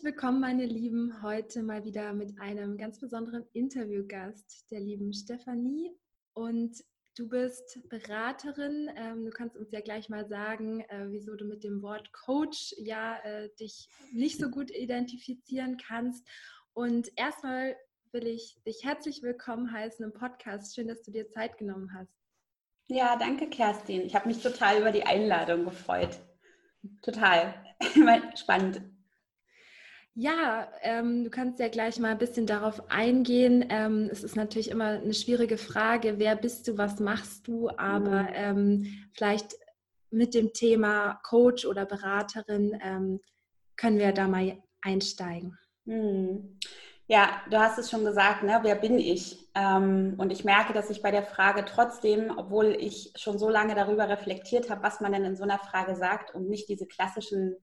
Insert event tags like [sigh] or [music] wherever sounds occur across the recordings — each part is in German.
Herzlich willkommen, meine Lieben, heute mal wieder mit einem ganz besonderen Interviewgast, der lieben Stefanie. Und du bist Beraterin. Ähm, du kannst uns ja gleich mal sagen, äh, wieso du mit dem Wort Coach ja äh, dich nicht so gut identifizieren kannst. Und erstmal will ich dich herzlich willkommen heißen im Podcast. Schön, dass du dir Zeit genommen hast. Ja, danke, Kerstin. Ich habe mich total über die Einladung gefreut. Total. [laughs] Spannend. Ja, ähm, du kannst ja gleich mal ein bisschen darauf eingehen. Ähm, es ist natürlich immer eine schwierige Frage, wer bist du, was machst du, aber mhm. ähm, vielleicht mit dem Thema Coach oder Beraterin ähm, können wir da mal einsteigen. Mhm. Ja, du hast es schon gesagt, ne? wer bin ich? Ähm, und ich merke, dass ich bei der Frage trotzdem, obwohl ich schon so lange darüber reflektiert habe, was man denn in so einer Frage sagt und nicht diese klassischen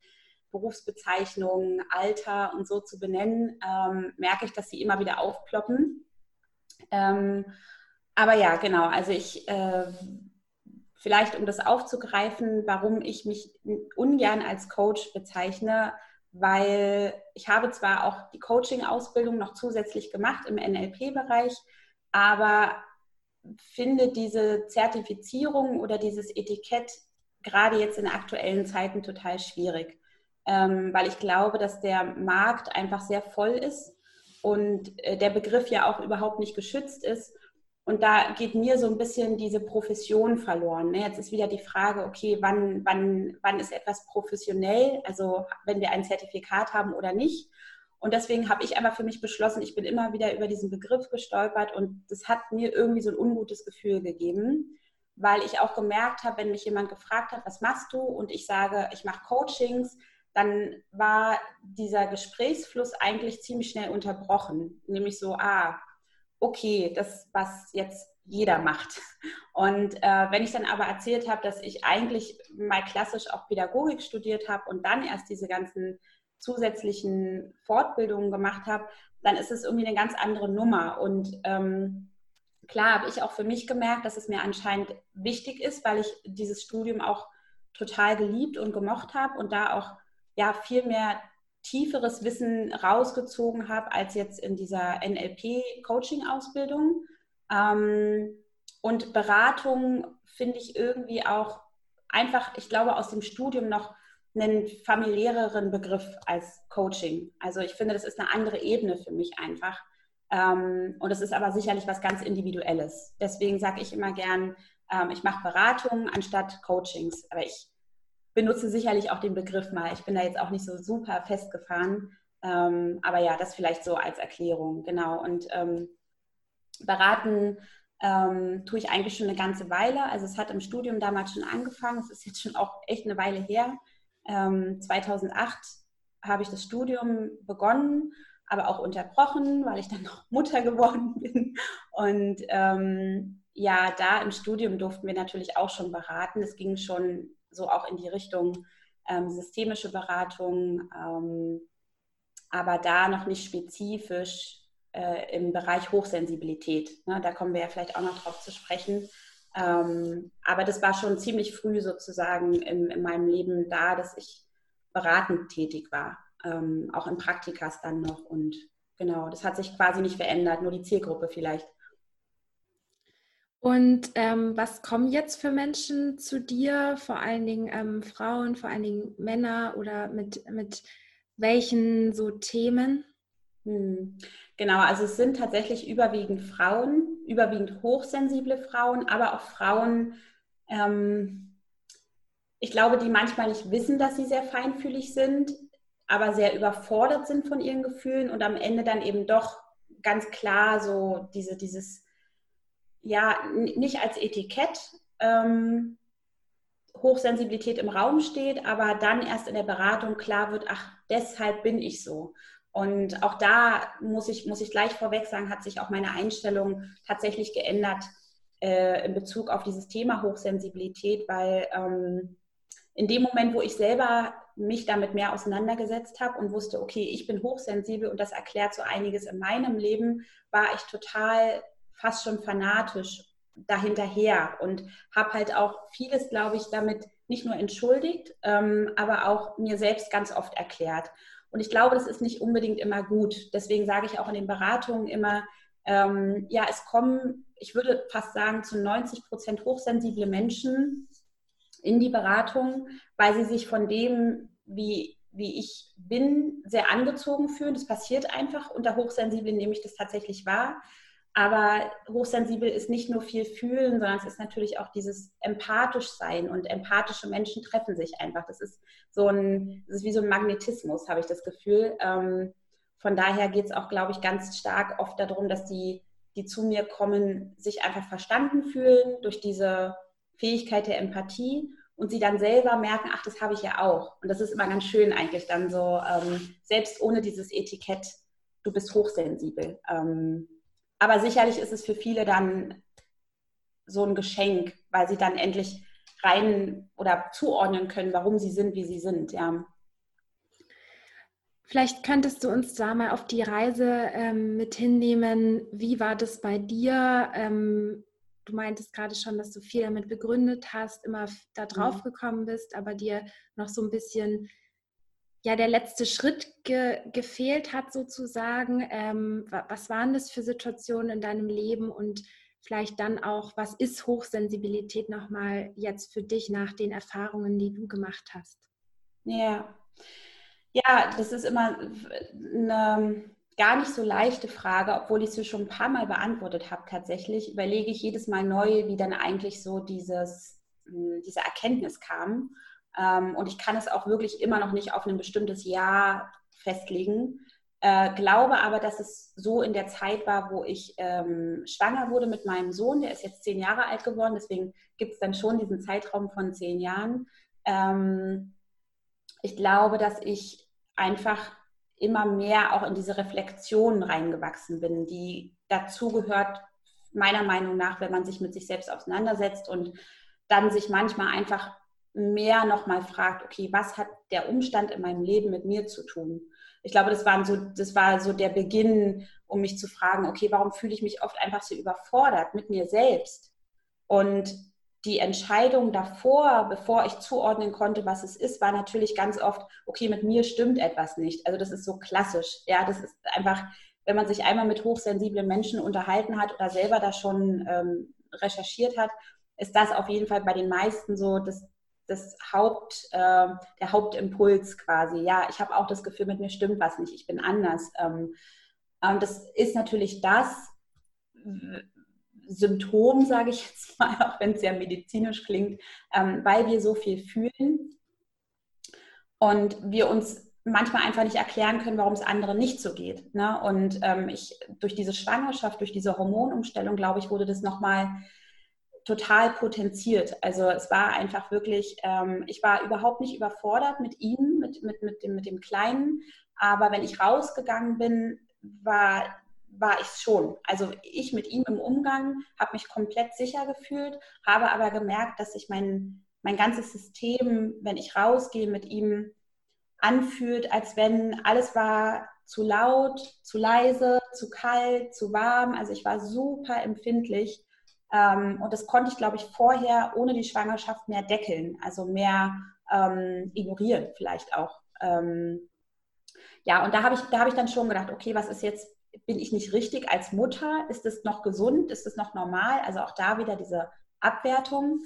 Berufsbezeichnungen, Alter und so zu benennen, ähm, merke ich, dass sie immer wieder aufploppen. Ähm, aber ja, genau, also ich, äh, vielleicht um das aufzugreifen, warum ich mich ungern als Coach bezeichne, weil ich habe zwar auch die Coaching-Ausbildung noch zusätzlich gemacht im NLP-Bereich, aber finde diese Zertifizierung oder dieses Etikett gerade jetzt in aktuellen Zeiten total schwierig ähm, weil ich glaube, dass der Markt einfach sehr voll ist und äh, der Begriff ja auch überhaupt nicht geschützt ist. Und da geht mir so ein bisschen diese Profession verloren. Ne? Jetzt ist wieder die Frage, okay, wann, wann, wann ist etwas professionell? Also wenn wir ein Zertifikat haben oder nicht. Und deswegen habe ich einfach für mich beschlossen, ich bin immer wieder über diesen Begriff gestolpert und das hat mir irgendwie so ein ungutes Gefühl gegeben, weil ich auch gemerkt habe, wenn mich jemand gefragt hat, was machst du? Und ich sage, ich mache Coachings, dann war dieser Gesprächsfluss eigentlich ziemlich schnell unterbrochen. Nämlich so, ah, okay, das, was jetzt jeder macht. Und äh, wenn ich dann aber erzählt habe, dass ich eigentlich mal klassisch auch Pädagogik studiert habe und dann erst diese ganzen zusätzlichen Fortbildungen gemacht habe, dann ist es irgendwie eine ganz andere Nummer. Und ähm, klar habe ich auch für mich gemerkt, dass es mir anscheinend wichtig ist, weil ich dieses Studium auch total geliebt und gemocht habe und da auch ja viel mehr tieferes Wissen rausgezogen habe als jetzt in dieser NLP-Coaching-Ausbildung. Ähm, und Beratung finde ich irgendwie auch einfach, ich glaube, aus dem Studium noch einen familiäreren Begriff als Coaching. Also ich finde, das ist eine andere Ebene für mich einfach. Ähm, und es ist aber sicherlich was ganz Individuelles. Deswegen sage ich immer gern, ähm, ich mache Beratungen anstatt Coachings. Aber ich benutze sicherlich auch den Begriff mal. Ich bin da jetzt auch nicht so super festgefahren. Ähm, aber ja, das vielleicht so als Erklärung, genau. Und ähm, beraten ähm, tue ich eigentlich schon eine ganze Weile. Also es hat im Studium damals schon angefangen. Es ist jetzt schon auch echt eine Weile her. 2008 ähm, habe ich das Studium begonnen, aber auch unterbrochen, weil ich dann noch [laughs] Mutter geworden bin. Und ähm, ja, da im Studium durften wir natürlich auch schon beraten. Es ging schon so auch in die Richtung ähm, systemische Beratung, ähm, aber da noch nicht spezifisch äh, im Bereich Hochsensibilität. Ne? Da kommen wir ja vielleicht auch noch drauf zu sprechen. Ähm, aber das war schon ziemlich früh sozusagen in, in, meinem Leben da, dass ich beratend tätig war, ähm, auch in Praktikas dann noch. Und genau, das hat sich quasi nicht verändert, nur die Zielgruppe vielleicht. Und ähm, was kommen jetzt für Menschen zu dir, vor allen Dingen ähm, Frauen, vor allen Dingen Männer oder mit, mit welchen so Themen? Hm. Genau, also es sind tatsächlich überwiegend Frauen, überwiegend hochsensible Frauen, aber auch Frauen, ähm, ich glaube, die manchmal nicht wissen, dass sie sehr feinfühlig sind, aber sehr überfordert sind von ihren Gefühlen und am Ende dann eben doch ganz klar so diese, dieses ja, nicht als Etikett ähm, Hochsensibilität im Raum steht, aber dann erst in der Beratung klar wird, ach, deshalb bin ich so. Und auch da muss ich, muss ich gleich vorweg sagen, hat sich auch meine Einstellung tatsächlich geändert äh, in Bezug auf dieses Thema Hochsensibilität, weil ähm, in dem Moment, wo ich selber mich damit mehr auseinandergesetzt habe und wusste, okay, ich bin hochsensibel und das erklärt so einiges in meinem Leben, war ich total fast schon fanatisch dahinterher und habe halt auch vieles, glaube ich, damit nicht nur entschuldigt, ähm, aber auch mir selbst ganz oft erklärt. Und ich glaube, das ist nicht unbedingt immer gut. Deswegen sage ich auch in den Beratungen immer, ähm, ja, es kommen, ich würde fast sagen, zu 90 Prozent hochsensible Menschen in die Beratung, weil sie sich von dem, wie, wie ich bin, sehr angezogen fühlen. Das passiert einfach. Unter Hochsensiblen nehme ich das tatsächlich wahr. Aber hochsensibel ist nicht nur viel fühlen, sondern es ist natürlich auch dieses empathisch sein und empathische Menschen treffen sich einfach. Das ist so ein, das ist wie so ein Magnetismus, habe ich das Gefühl. Ähm, von daher geht es auch, glaube ich, ganz stark oft darum, dass die, die zu mir kommen, sich einfach verstanden fühlen durch diese Fähigkeit der Empathie und sie dann selber merken, ach, das habe ich ja auch. Und das ist immer ganz schön eigentlich dann so, ähm, selbst ohne dieses Etikett, du bist hochsensibel. Aber sicherlich ist es für viele dann so ein Geschenk, weil sie dann endlich rein oder zuordnen können, warum sie sind, wie sie sind, ja. Vielleicht könntest du uns da mal auf die Reise ähm, mit hinnehmen. Wie war das bei dir? Ähm, du meintest gerade schon, dass du viel damit begründet hast, immer da drauf mhm. gekommen bist, aber dir noch so ein bisschen ja der letzte Schritt ge gefehlt hat sozusagen. Ähm, was waren das für Situationen in deinem Leben und vielleicht dann auch, was ist Hochsensibilität nochmal jetzt für dich nach den Erfahrungen, die du gemacht hast? Ja, ja, das ist immer eine gar nicht so leichte Frage, obwohl ich sie schon ein paar Mal beantwortet habe tatsächlich, überlege ich jedes Mal neu, wie dann eigentlich so dieses, hm, diese Erkenntnis kam. Ähm, und ich kann es auch wirklich immer noch nicht auf ein bestimmtes Jahr festlegen. Äh, glaube aber, dass es so in der Zeit war, wo ich ähm, schwanger wurde mit meinem Sohn. Der ist jetzt zehn Jahre alt geworden, deswegen gibt es dann schon diesen Zeitraum von zehn Jahren. Ähm, ich glaube, dass ich einfach immer mehr auch in diese Reflexion reingewachsen bin, die dazugehört, meiner Meinung nach, wenn man sich mit sich selbst auseinandersetzt und dann sich manchmal einfach mehr nochmal fragt, okay, was hat der Umstand in meinem Leben mit mir zu tun? Ich glaube, das, waren so, das war so der Beginn, um mich zu fragen, okay, warum fühle ich mich oft einfach so überfordert mit mir selbst? Und die Entscheidung davor, bevor ich zuordnen konnte, was es ist, war natürlich ganz oft, okay, mit mir stimmt etwas nicht. Also das ist so klassisch. Ja, das ist einfach, wenn man sich einmal mit hochsensiblen Menschen unterhalten hat oder selber da schon ähm, recherchiert hat, ist das auf jeden Fall bei den meisten so das, das Haupt, äh, der Hauptimpuls quasi. Ja, ich habe auch das Gefühl, mit mir stimmt was nicht, ich bin anders. Ähm, und das ist natürlich das Symptom, sage ich jetzt mal, [laughs] auch wenn es sehr medizinisch klingt, ähm, weil wir so viel fühlen und wir uns manchmal einfach nicht erklären können, warum es anderen nicht so geht. Ne? Und ähm, ich durch diese Schwangerschaft, durch diese Hormonumstellung, glaube ich, wurde das nochmal total potenziert. Also es war einfach wirklich, ähm, ich war überhaupt nicht überfordert mit ihm, mit, mit, mit, dem, mit dem Kleinen. Aber wenn ich rausgegangen bin, war, war ich es schon. Also ich mit ihm im Umgang habe mich komplett sicher gefühlt, habe aber gemerkt, dass sich mein, mein ganzes System, wenn ich rausgehe, mit ihm anfühlt, als wenn alles war zu laut, zu leise, zu kalt, zu warm. Also ich war super empfindlich ähm, und das konnte ich, glaube ich, vorher ohne die Schwangerschaft mehr deckeln, also mehr ähm, ignorieren vielleicht auch. Ähm, ja, und da habe ich, hab ich dann schon gedacht, okay, was ist jetzt, bin ich nicht richtig als Mutter? Ist es noch gesund? Ist es noch normal? Also auch da wieder diese Abwertung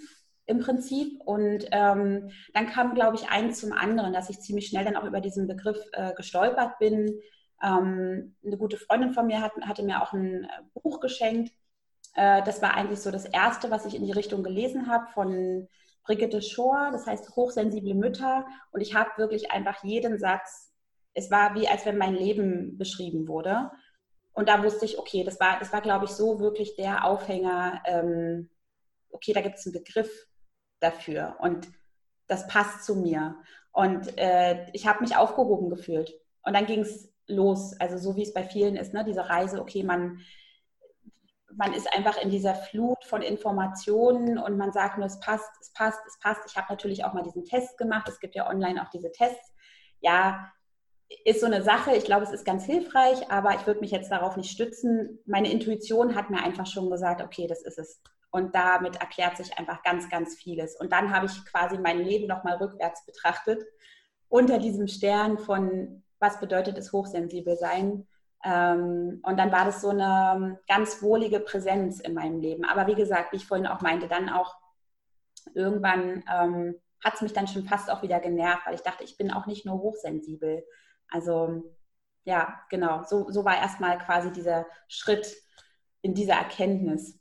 im Prinzip. Und ähm, dann kam, glaube ich, eins zum anderen, dass ich ziemlich schnell dann auch über diesen Begriff äh, gestolpert bin. Ähm, eine gute Freundin von mir hat, hatte mir auch ein äh, Buch geschenkt, äh, das war eigentlich so das Erste, was ich in die Richtung gelesen habe von Brigitte Schor, das heißt hochsensible Mütter. Und ich habe wirklich einfach jeden Satz, es war wie, als wenn mein Leben beschrieben wurde. und da wusste ich, okay, das war, das war glaube ich, so wirklich der Aufhänger, ähm, okay, da gibt es einen Begriff dafür und das passt zu mir. Und äh, ich habe mich aufgehoben gefühlt. Und dann ging es los, also so wie es bei vielen ist, ne? diese Reise, okay, man, man ist einfach in dieser Flut von Informationen und man sagt nur, es passt, es passt, es passt. Ich habe natürlich auch mal diesen Test gemacht. Es gibt ja online auch diese Tests. Ja, ist so eine Sache. Ich glaube, es ist ganz hilfreich, aber ich würde mich jetzt darauf nicht stützen. Meine Intuition hat mir einfach schon gesagt, okay, das ist es. Und damit erklärt sich einfach ganz, ganz vieles. Und dann habe ich quasi mein Leben nochmal rückwärts betrachtet, unter diesem Stern von, was bedeutet es, hochsensibel sein. Ähm, und dann war das so eine ganz wohlige Präsenz in meinem Leben. Aber wie gesagt, wie ich vorhin auch meinte, dann auch irgendwann ähm, hat es mich dann schon fast auch wieder genervt, weil ich dachte, ich bin auch nicht nur hochsensibel. Also ja, genau, so, so war erstmal quasi dieser Schritt in dieser Erkenntnis.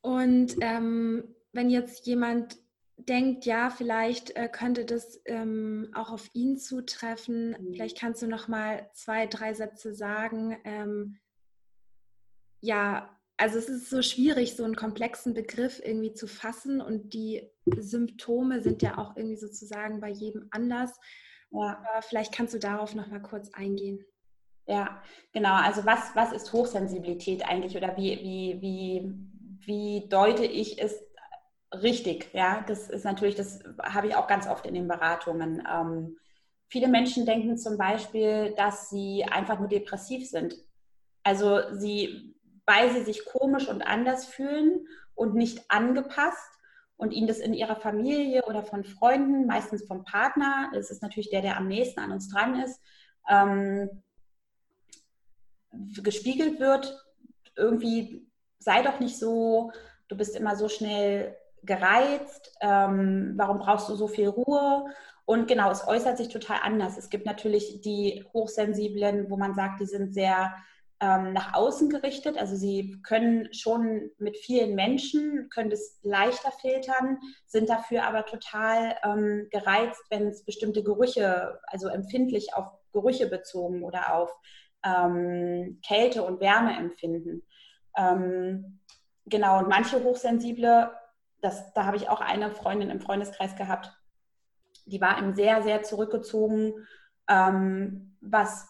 Und ähm, wenn jetzt jemand denkt, ja, vielleicht äh, könnte das ähm, auch auf ihn zutreffen, mhm. vielleicht kannst du noch mal zwei, drei Sätze sagen. Ähm, ja, also es ist so schwierig, so einen komplexen Begriff irgendwie zu fassen und die Symptome sind ja auch irgendwie sozusagen bei jedem anders. Ja. Aber vielleicht kannst du darauf noch mal kurz eingehen. Ja, genau. Also was, was ist Hochsensibilität eigentlich oder wie, wie, wie wie deute ich es richtig? Ja, das ist natürlich, das habe ich auch ganz oft in den Beratungen. Ähm, viele Menschen denken zum Beispiel, dass sie einfach nur depressiv sind. Also sie, weil sie sich komisch und anders fühlen und nicht angepasst und ihnen das in ihrer Familie oder von Freunden, meistens vom Partner, das ist natürlich der, der am nächsten an uns dran ist, ähm, gespiegelt wird, irgendwie sei doch nicht so, du bist immer so schnell gereizt, ähm, warum brauchst du so viel Ruhe? Und genau, es äußert sich total anders. Es gibt natürlich die Hochsensiblen, wo man sagt, die sind sehr ähm, nach außen gerichtet. Also sie können schon mit vielen Menschen, können das leichter filtern, sind dafür aber total ähm, gereizt, wenn es bestimmte Gerüche, also empfindlich auf Gerüche bezogen oder auf ähm, Kälte und Wärme empfinden. Ähm, genau, und manche Hochsensible, das, da habe ich auch eine Freundin im Freundeskreis gehabt, die war im sehr, sehr zurückgezogen, ähm, was,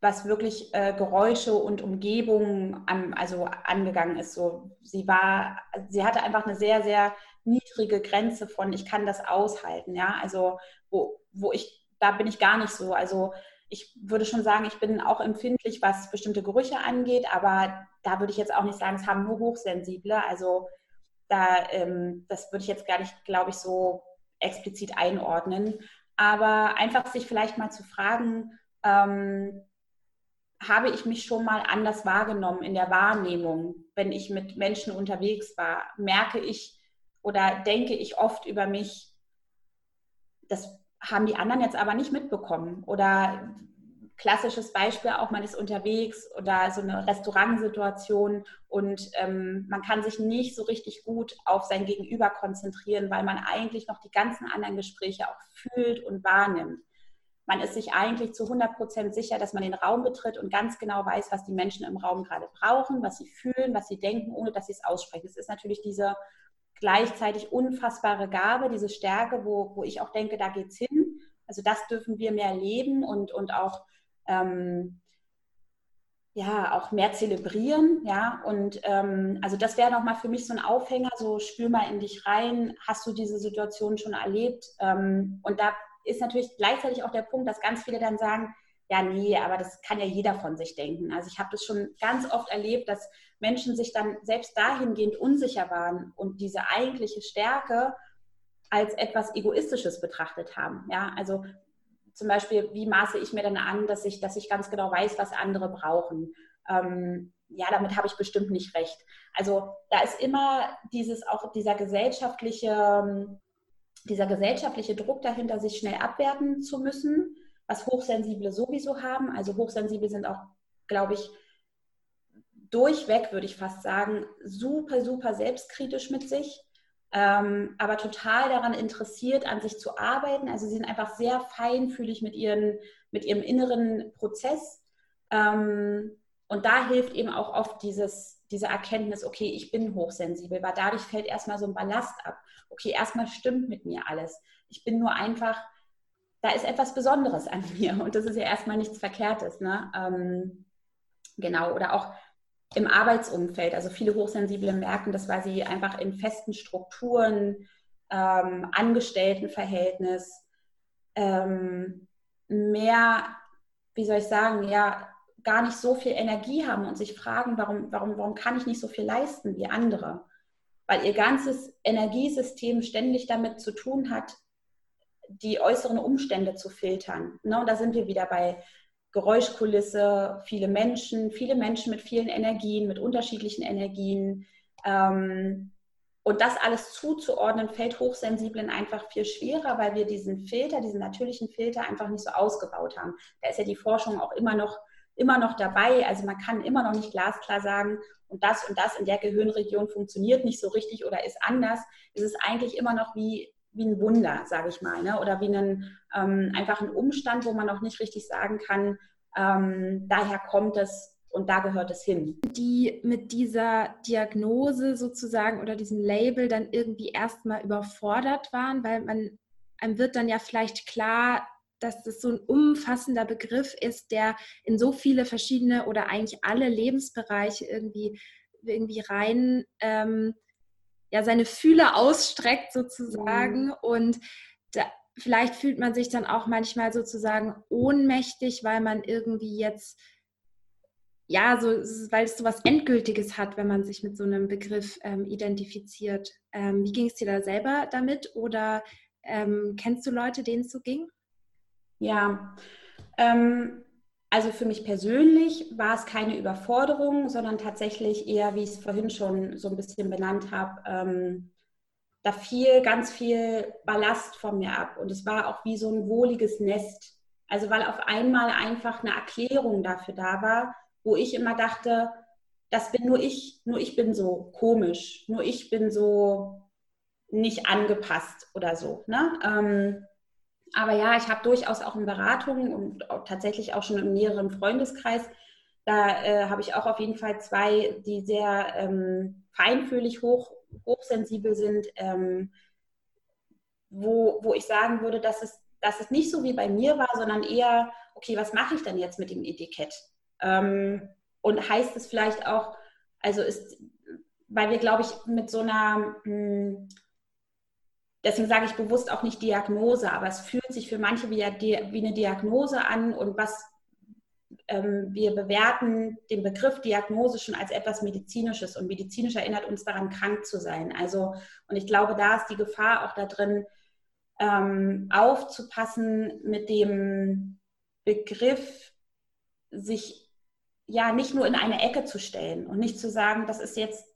was wirklich äh, Geräusche und Umgebung an, also angegangen ist. So, sie war, sie hatte einfach eine sehr, sehr niedrige Grenze von ich kann das aushalten, ja. Also wo, wo ich, da bin ich gar nicht so. Also ich würde schon sagen, ich bin auch empfindlich, was bestimmte Gerüche angeht, aber da würde ich jetzt auch nicht sagen, es haben nur Hochsensible. Also da, ähm, das würde ich jetzt gar nicht, glaube ich, so explizit einordnen. Aber einfach sich vielleicht mal zu fragen, ähm, habe ich mich schon mal anders wahrgenommen in der Wahrnehmung, wenn ich mit Menschen unterwegs war? Merke ich oder denke ich oft über mich, das haben die anderen jetzt aber nicht mitbekommen. Oder klassisches Beispiel auch, man ist unterwegs oder so eine Restaurantsituation und ähm, man kann sich nicht so richtig gut auf sein Gegenüber konzentrieren, weil man eigentlich noch die ganzen anderen Gespräche auch fühlt und wahrnimmt. Man ist sich eigentlich zu 100 Prozent sicher, dass man den Raum betritt und ganz genau weiß, was die Menschen im Raum gerade brauchen, was sie fühlen, was sie denken, ohne dass sie es aussprechen. Es ist natürlich diese gleichzeitig unfassbare Gabe, diese Stärke, wo, wo ich auch denke, da geht es hin. Also das dürfen wir mehr leben und, und auch, ähm, ja, auch mehr zelebrieren. Ja? Und ähm, also das wäre nochmal für mich so ein Aufhänger, so spür mal in dich rein, hast du diese Situation schon erlebt? Ähm, und da ist natürlich gleichzeitig auch der Punkt, dass ganz viele dann sagen, ja, nee, aber das kann ja jeder von sich denken. Also ich habe das schon ganz oft erlebt, dass Menschen sich dann selbst dahingehend unsicher waren und diese eigentliche Stärke als etwas Egoistisches betrachtet haben. Ja, also zum Beispiel, wie maße ich mir dann an, dass ich, dass ich ganz genau weiß, was andere brauchen. Ähm, ja, damit habe ich bestimmt nicht recht. Also da ist immer dieses auch dieser gesellschaftliche, dieser gesellschaftliche Druck dahinter, sich schnell abwerten zu müssen was Hochsensible sowieso haben. Also Hochsensible sind auch, glaube ich, durchweg, würde ich fast sagen, super, super selbstkritisch mit sich. Ähm, aber total daran interessiert, an sich zu arbeiten. Also sie sind einfach sehr feinfühlig mit, ihren, mit ihrem inneren Prozess. Ähm, und da hilft eben auch oft dieses, diese Erkenntnis, okay, ich bin hochsensibel, weil dadurch fällt erstmal so ein Ballast ab. Okay, erstmal stimmt mit mir alles. Ich bin nur einfach, da ist etwas Besonderes an [laughs] mir und das ist ja erstmal nichts Verkehrtes. Ne? Ähm, genau, oder auch im Arbeitsumfeld. Also viele Hochsensible merken das, weil sie einfach in festen Strukturen, ähm, Angestelltenverhältnis ähm, mehr, wie soll ich sagen, ja, gar nicht so viel Energie haben und sich fragen, warum, warum, warum kann ich nicht so viel leisten wie andere? Weil ihr ganzes Energiesystem ständig damit zu tun hat, die äußeren Umstände zu filtern. Ne? Und da sind wir wieder bei Geräuschkulisse, viele Menschen, viele Menschen mit vielen Energien, mit unterschiedlichen Energien. Ähm, und das alles zuzuordnen, fällt Hochsensiblen einfach viel schwerer, weil wir diesen Filter, diesen natürlichen Filter einfach nicht so ausgebaut haben. Da ist ja die Forschung auch immer noch, immer noch dabei. Also man kann immer noch nicht glasklar sagen, und das und das in der Gehirnregion funktioniert nicht so richtig oder ist anders. Es ist eigentlich immer noch wie wie ein Wunder, sage ich mal, ne? oder wie einen, ähm, einfach ein Umstand, wo man noch nicht richtig sagen kann, ähm, daher kommt es und da gehört es hin. Die mit dieser Diagnose sozusagen oder diesem Label dann irgendwie erstmal überfordert waren, weil man einem wird dann ja vielleicht klar, dass das so ein umfassender Begriff ist, der in so viele verschiedene oder eigentlich alle Lebensbereiche irgendwie, irgendwie rein ähm, ja seine Fühle ausstreckt sozusagen mhm. und da, vielleicht fühlt man sich dann auch manchmal sozusagen ohnmächtig, weil man irgendwie jetzt ja, so, weil es so was Endgültiges hat, wenn man sich mit so einem Begriff ähm, identifiziert. Ähm, wie ging es dir da selber damit oder ähm, kennst du Leute, denen es so ging? Ja, ähm, also für mich persönlich war es keine Überforderung, sondern tatsächlich eher, wie ich es vorhin schon so ein bisschen benannt habe, ähm, da fiel ganz viel Ballast von mir ab. Und es war auch wie so ein wohliges Nest. Also weil auf einmal einfach eine Erklärung dafür da war, wo ich immer dachte, das bin nur ich, nur ich bin so komisch, nur ich bin so nicht angepasst oder so. Ne? Ähm, aber ja, ich habe durchaus auch in Beratungen und auch tatsächlich auch schon im näheren Freundeskreis, da äh, habe ich auch auf jeden Fall zwei, die sehr ähm, feinfühlig, hoch, hochsensibel sind, ähm, wo, wo ich sagen würde, dass es, dass es nicht so wie bei mir war, sondern eher, okay, was mache ich denn jetzt mit dem Etikett? Ähm, und heißt es vielleicht auch, also ist, weil wir, glaube ich, mit so einer, mh, hm, deswegen sage ich bewusst auch nicht Diagnose, aber es fühlt sich für manche wie, eine Diagnose an und was ähm, wir bewerten den Begriff Diagnose schon als etwas Medizinisches und medizinisch erinnert uns daran, krank zu sein. Also, und ich glaube, da ist die Gefahr auch da drin, ähm, aufzupassen mit dem Begriff, sich ja nicht nur in eine Ecke zu stellen und nicht zu sagen, das ist jetzt,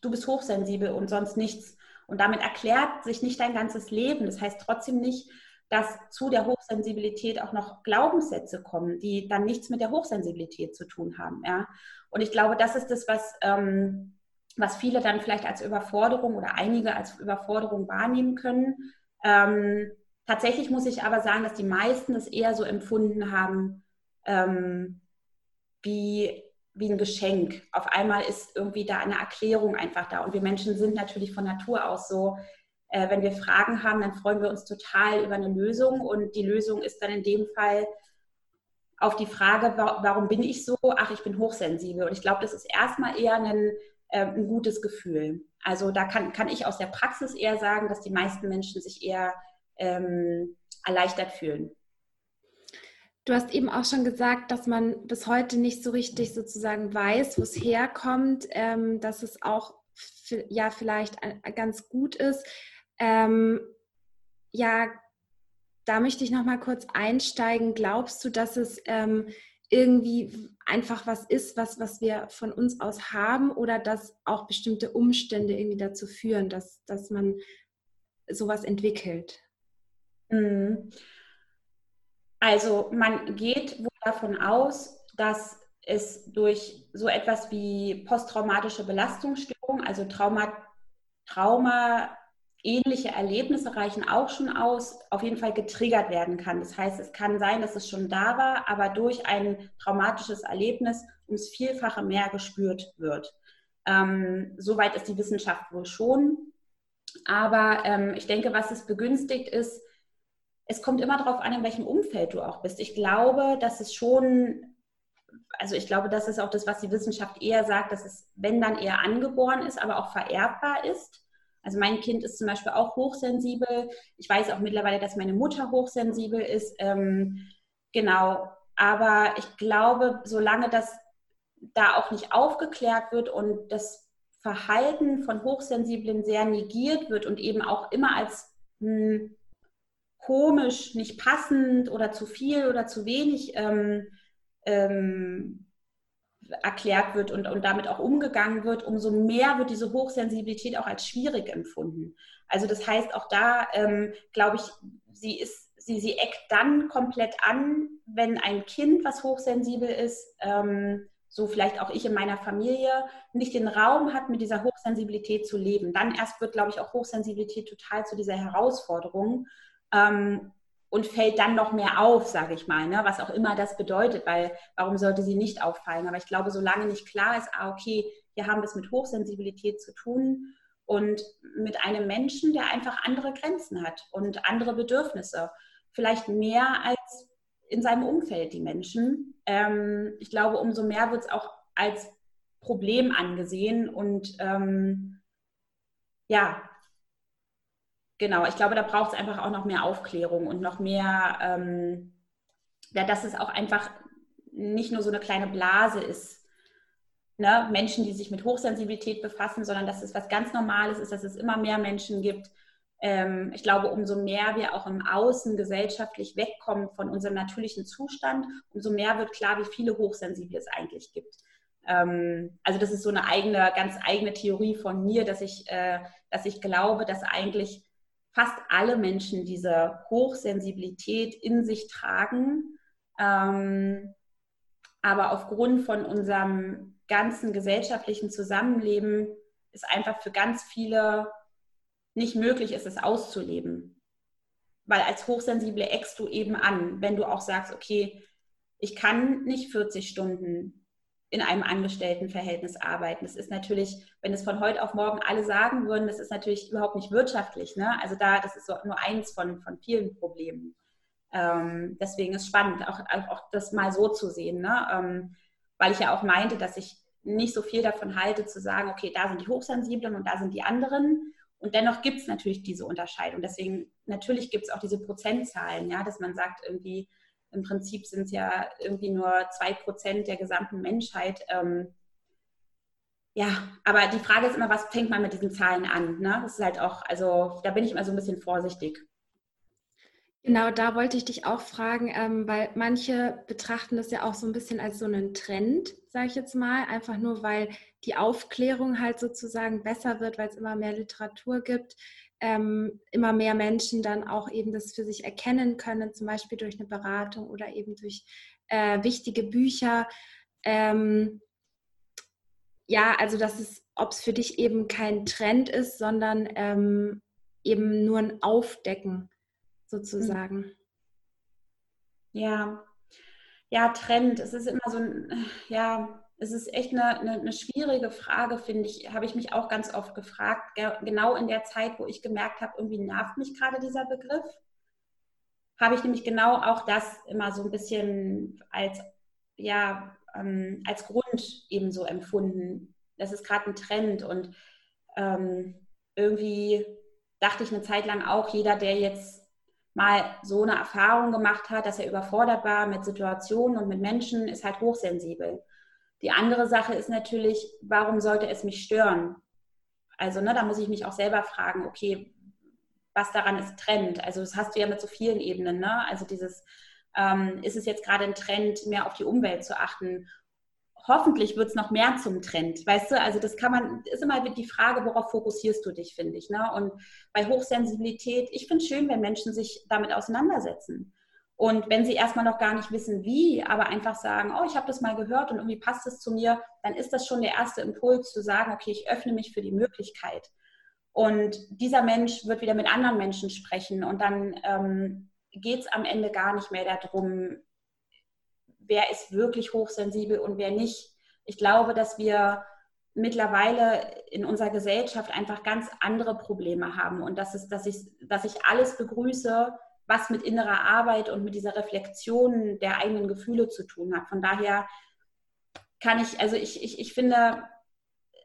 du bist hochsensibel und sonst nichts, und damit erklärt sich nicht dein ganzes Leben. Das heißt trotzdem nicht, dass zu der Hochsensibilität auch noch Glaubenssätze kommen, die dann nichts mit der Hochsensibilität zu tun haben. Ja? Und ich glaube, das ist das, was, ähm, was viele dann vielleicht als Überforderung oder einige als Überforderung wahrnehmen können. Ähm, tatsächlich muss ich aber sagen, dass die meisten es eher so empfunden haben, ähm, wie wie ein Geschenk. Auf einmal ist irgendwie da eine Erklärung einfach da. Und wir Menschen sind natürlich von Natur aus so, äh, wenn wir Fragen haben, dann freuen wir uns total über eine Lösung. Und die Lösung ist dann in dem Fall auf die Frage, warum bin ich so? Ach, ich bin hochsensibel. Und ich glaube, das ist erstmal eher ein, äh, ein gutes Gefühl. Also da kann, kann ich aus der Praxis eher sagen, dass die meisten Menschen sich eher ähm, erleichtert fühlen. Du hast eben auch schon gesagt, dass man bis heute nicht so richtig sozusagen weiß, wo es herkommt, ähm, dass es auch ja vielleicht ganz gut ist. Ähm, ja, da möchte ich noch mal kurz einsteigen. Glaubst du, dass es ähm, irgendwie einfach was ist, was, was wir von uns aus haben oder dass auch bestimmte Umstände irgendwie dazu führen, dass, dass man sowas entwickelt? Mhm. Also man geht wohl davon aus, dass es durch so etwas wie posttraumatische Belastungsstörung, also Trauma, Trauma ähnliche Erlebnisse reichen auch schon aus, auf jeden Fall getriggert werden kann. Das heißt, es kann sein, dass es schon da war, aber durch ein traumatisches Erlebnis ums Vielfache mehr gespürt wird. Ähm, Soweit ist die Wissenschaft wohl schon. Aber ähm, ich denke, was es begünstigt ist, es kommt immer darauf an, in welchem Umfeld du auch bist. Ich glaube, dass es schon, also ich glaube, das ist auch das, was die Wissenschaft eher sagt, dass es, wenn dann eher angeboren ist, aber auch vererbbar ist. Also mein Kind ist zum Beispiel auch hochsensibel. Ich weiß auch mittlerweile, dass meine Mutter hochsensibel ist. Ähm, genau. Aber ich glaube, solange das da auch nicht aufgeklärt wird und das Verhalten von Hochsensiblen sehr negiert wird und eben auch immer als hm, komisch, nicht passend oder zu viel oder zu wenig ähm, ähm, erklärt wird und, und damit auch umgegangen wird, umso mehr wird diese Hochsensibilität auch als schwierig empfunden. Also das heißt, auch da ähm, glaube ich, sie ist, sie, sie eckt dann komplett an, wenn ein Kind, was hochsensibel ist, ähm, so vielleicht auch ich in meiner Familie, nicht den Raum hat, mit dieser Hochsensibilität zu leben. Dann erst wird, glaube ich, auch Hochsensibilität total zu dieser Herausforderung. Ähm, und fällt dann noch mehr auf, sage ich mal, ne? was auch immer das bedeutet, weil warum sollte sie nicht auffallen? Aber ich glaube, solange nicht klar ist, ah, okay, hier haben wir es mit Hochsensibilität zu tun und mit einem Menschen, der einfach andere Grenzen hat und andere Bedürfnisse, vielleicht mehr als in seinem Umfeld die Menschen. Ähm, ich glaube, umso mehr wird es auch als Problem angesehen und ähm, ja, genau, ich glaube, da braucht es einfach auch noch mehr Aufklärung und noch mehr, ähm, ja, dass es auch einfach nicht nur so eine kleine Blase ist, ne? Menschen, die sich mit Hochsensibilität befassen, sondern dass es was ganz Normales ist, dass es immer mehr Menschen gibt. Ähm, ich glaube, umso mehr wir auch im Außen gesellschaftlich wegkommen von unserem natürlichen Zustand, umso mehr wird klar, wie viele Hochsensible es eigentlich gibt. Ähm, also das ist so eine eigene, ganz eigene Theorie von mir, dass ich, äh, dass ich glaube, dass eigentlich fast alle Menschen diese Hochsensibilität in sich tragen. Ähm, aber aufgrund von unserem ganzen gesellschaftlichen Zusammenleben ist einfach für ganz viele nicht möglich ist, es auszuleben. Weil als Hochsensible eckst du eben an, wenn du auch sagst, okay, ich kann nicht 40 Stunden in einem Angestelltenverhältnis arbeiten. Das ist natürlich, wenn es von heute auf morgen alle sagen würden, das ist natürlich überhaupt nicht wirtschaftlich. Ne? Also da, das ist so nur eins von, von vielen Problemen. Ähm, deswegen ist spannend, auch, auch das mal so zu sehen, ne? Ähm, weil ich ja auch meinte, dass ich nicht so viel davon halte, zu sagen, okay, da sind die Hochsensiblen und da sind die anderen. Und dennoch gibt es natürlich diese Unterscheidung. Deswegen, natürlich gibt es auch diese Prozentzahlen, ja, dass man sagt, irgendwie, im Prinzip sind es ja irgendwie nur zwei Prozent der gesamten Menschheit. Ähm, ja, aber die Frage ist immer, was fängt man mit diesen Zahlen an? Ne? Das ist halt auch, also da bin ich immer so ein bisschen vorsichtig. Genau, da wollte ich dich auch fragen, ähm, weil manche betrachten das ja auch so ein bisschen als so einen Trend, sage ich jetzt mal, einfach nur weil die Aufklärung halt sozusagen besser wird, weil es immer mehr Literatur gibt ähm, immer mehr Menschen dann auch eben das für sich erkennen können, zum Beispiel durch eine Beratung oder eben durch äh, wichtige Bücher. Ähm, ja, also dass es, ob es für dich eben kein Trend ist, sondern ähm, eben nur ein Aufdecken sozusagen. Ja, ja, Trend. Es ist immer so ein, ja, es ist echt eine, eine, eine schwierige Frage, finde ich. Habe ich mich auch ganz oft gefragt, genau in der Zeit, wo ich gemerkt habe, irgendwie nervt mich gerade dieser Begriff, habe ich nämlich genau auch das immer so ein bisschen als, ja, ähm, als Grund eben so empfunden. Das ist gerade ein Trend und ähm, irgendwie dachte ich eine Zeit lang auch, jeder, der jetzt mal so eine Erfahrung gemacht hat, dass er überfordert war mit Situationen und mit Menschen, ist halt hochsensibel. Die andere Sache ist natürlich, warum sollte es mich stören? Also, ne, da muss ich mich auch selber fragen, okay, was daran ist Trend? Also, das hast du ja mit so vielen Ebenen, ne? Also, dieses, ähm, ist es jetzt gerade ein Trend, mehr auf die Umwelt zu achten? Hoffentlich wird es noch mehr zum Trend, weißt du? Also, das kann man, ist immer die Frage, worauf fokussierst du dich, finde ich, ne? Und bei Hochsensibilität, ich finde es schön, wenn Menschen sich damit auseinandersetzen. Und wenn sie erstmal noch gar nicht wissen, wie, aber einfach sagen, oh, ich habe das mal gehört und irgendwie passt es zu mir, dann ist das schon der erste Impuls zu sagen, okay, ich öffne mich für die Möglichkeit. Und dieser Mensch wird wieder mit anderen Menschen sprechen und dann ähm, geht es am Ende gar nicht mehr darum, wer ist wirklich hochsensibel und wer nicht. Ich glaube, dass wir mittlerweile in unserer Gesellschaft einfach ganz andere Probleme haben und dass, es, dass, ich, dass ich alles begrüße, was mit innerer Arbeit und mit dieser Reflexion der eigenen Gefühle zu tun hat. Von daher kann ich, also ich, ich, ich finde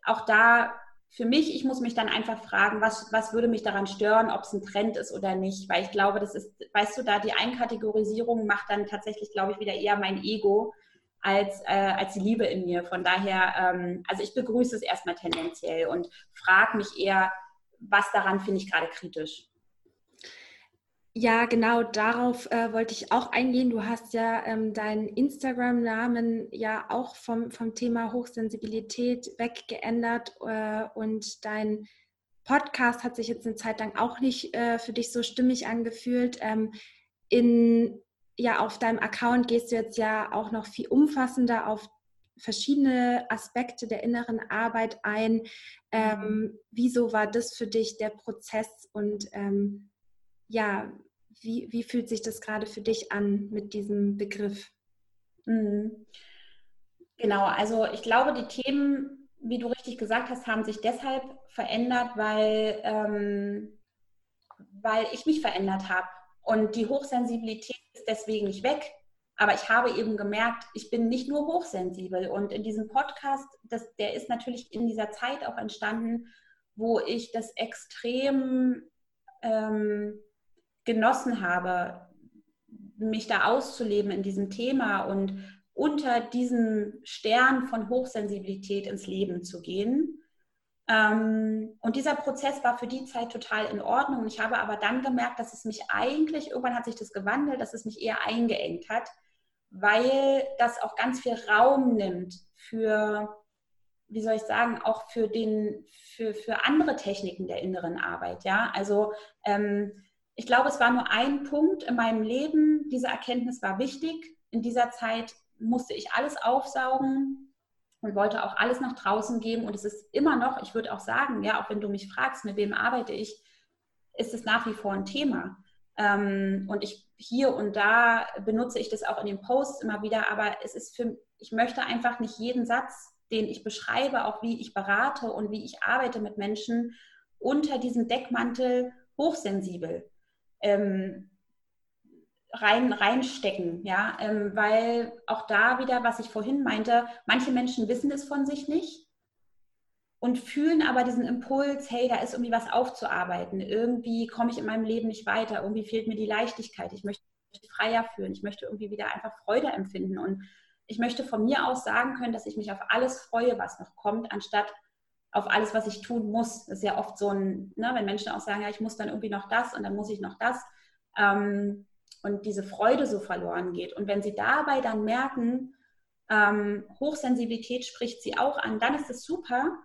auch da für mich, ich muss mich dann einfach fragen, was, was würde mich daran stören, ob es ein Trend ist oder nicht. Weil ich glaube, das ist, weißt du, da die Einkategorisierung macht dann tatsächlich, glaube ich, wieder eher mein Ego als, äh, als die Liebe in mir. Von daher, ähm, also ich begrüße es erstmal tendenziell und frage mich eher, was daran finde ich gerade kritisch. Ja, genau, darauf äh, wollte ich auch eingehen. Du hast ja ähm, deinen Instagram-Namen ja auch vom, vom Thema Hochsensibilität weggeändert äh, und dein Podcast hat sich jetzt eine Zeit lang auch nicht äh, für dich so stimmig angefühlt. Ähm, in, ja, auf deinem Account gehst du jetzt ja auch noch viel umfassender auf verschiedene Aspekte der inneren Arbeit ein. Ähm, mhm. wieso war das für dich der Prozess und ähm, ja, wie, wie fühlt sich das gerade für dich an mit diesem Begriff? Mhm. Genau, also ich glaube, die Themen, wie du richtig gesagt hast, haben sich deshalb verändert, weil, ähm, weil ich mich verändert habe. Und die Hochsensibilität ist deswegen nicht weg. Aber ich habe eben gemerkt, ich bin nicht nur hochsensibel. Und in diesem Podcast, das, der ist natürlich in dieser Zeit auch entstanden, wo ich das extrem ähm, genossen habe, mich da auszuleben in diesem Thema und unter diesem Stern von Hochsensibilität ins Leben zu gehen. Ähm, und dieser Prozess war für die Zeit total in Ordnung. Ich habe aber dann gemerkt, dass es mich eigentlich, irgendwann hat sich das gewandelt, dass es mich eher eingeengt hat, weil das auch ganz viel Raum nimmt für, wie soll ich sagen, auch für, den, für, für andere Techniken der inneren Arbeit. Ja, also ähm, ich glaube, es war nur ein Punkt in meinem Leben. Diese Erkenntnis war wichtig. In dieser Zeit musste ich alles aufsaugen und wollte auch alles nach draußen geben. Und es ist immer noch, ich würde auch sagen, ja, auch wenn du mich fragst, mit wem arbeite ich, ist es nach wie vor ein Thema. Ähm, und ich hier und da benutze ich das auch in den Posts immer wieder, aber es ist für, ich möchte einfach nicht jeden Satz, den ich beschreibe, auch wie ich berate und wie ich arbeite mit Menschen, unter diesem Deckmantel hochsensibel ähm, rein, reinstecken, ja, ähm, weil auch da wieder, was ich vorhin meinte, manche Menschen wissen es von sich nicht und fühlen aber diesen Impuls, hey, da ist irgendwie was aufzuarbeiten, irgendwie komme ich in meinem Leben nicht weiter, irgendwie fehlt mir die Leichtigkeit, ich möchte freier fühlen, ich möchte irgendwie wieder einfach Freude empfinden. Und ich möchte von mir aus sagen können, dass ich mich auf alles freue, was noch kommt, anstatt auf alles, was ich tun muss. Das ist ja oft so ein, ne, wenn Menschen auch sagen, ja, ich muss dann irgendwie noch das und dann muss ich noch das. Ähm, und diese Freude so verloren geht. Und wenn sie dabei dann merken, ähm, Hochsensibilität spricht sie auch an, dann ist es super.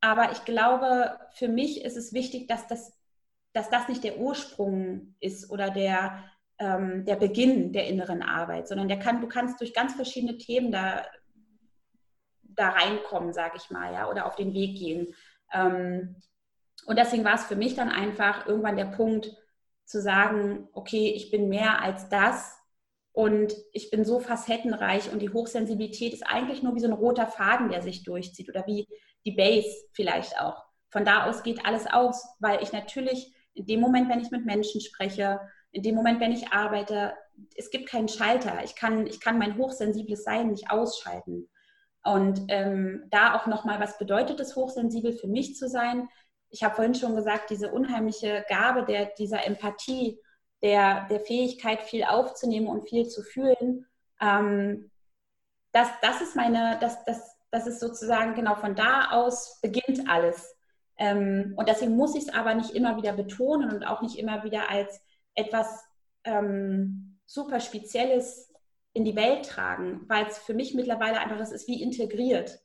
Aber ich glaube, für mich ist es wichtig, dass das, dass das nicht der Ursprung ist oder der, ähm, der Beginn der inneren Arbeit, sondern der kann, du kannst durch ganz verschiedene Themen da da reinkommen, sage ich mal, ja, oder auf den Weg gehen. Ähm, und deswegen war es für mich dann einfach irgendwann der Punkt zu sagen, okay, ich bin mehr als das und ich bin so facettenreich und die Hochsensibilität ist eigentlich nur wie so ein roter Faden, der sich durchzieht oder wie die Base vielleicht auch. Von da aus geht alles aus, weil ich natürlich in dem Moment, wenn ich mit Menschen spreche, in dem Moment, wenn ich arbeite, es gibt keinen Schalter. Ich kann, ich kann mein hochsensibles Sein nicht ausschalten. Und ähm, da auch nochmal, was bedeutet es, hochsensibel für mich zu sein? Ich habe vorhin schon gesagt, diese unheimliche Gabe der, dieser Empathie, der, der Fähigkeit, viel aufzunehmen und viel zu fühlen, ähm, das, das ist meine, das, das, das ist sozusagen genau von da aus beginnt alles. Ähm, und deswegen muss ich es aber nicht immer wieder betonen und auch nicht immer wieder als etwas ähm, super Spezielles in die Welt tragen, weil es für mich mittlerweile einfach das ist wie integriert.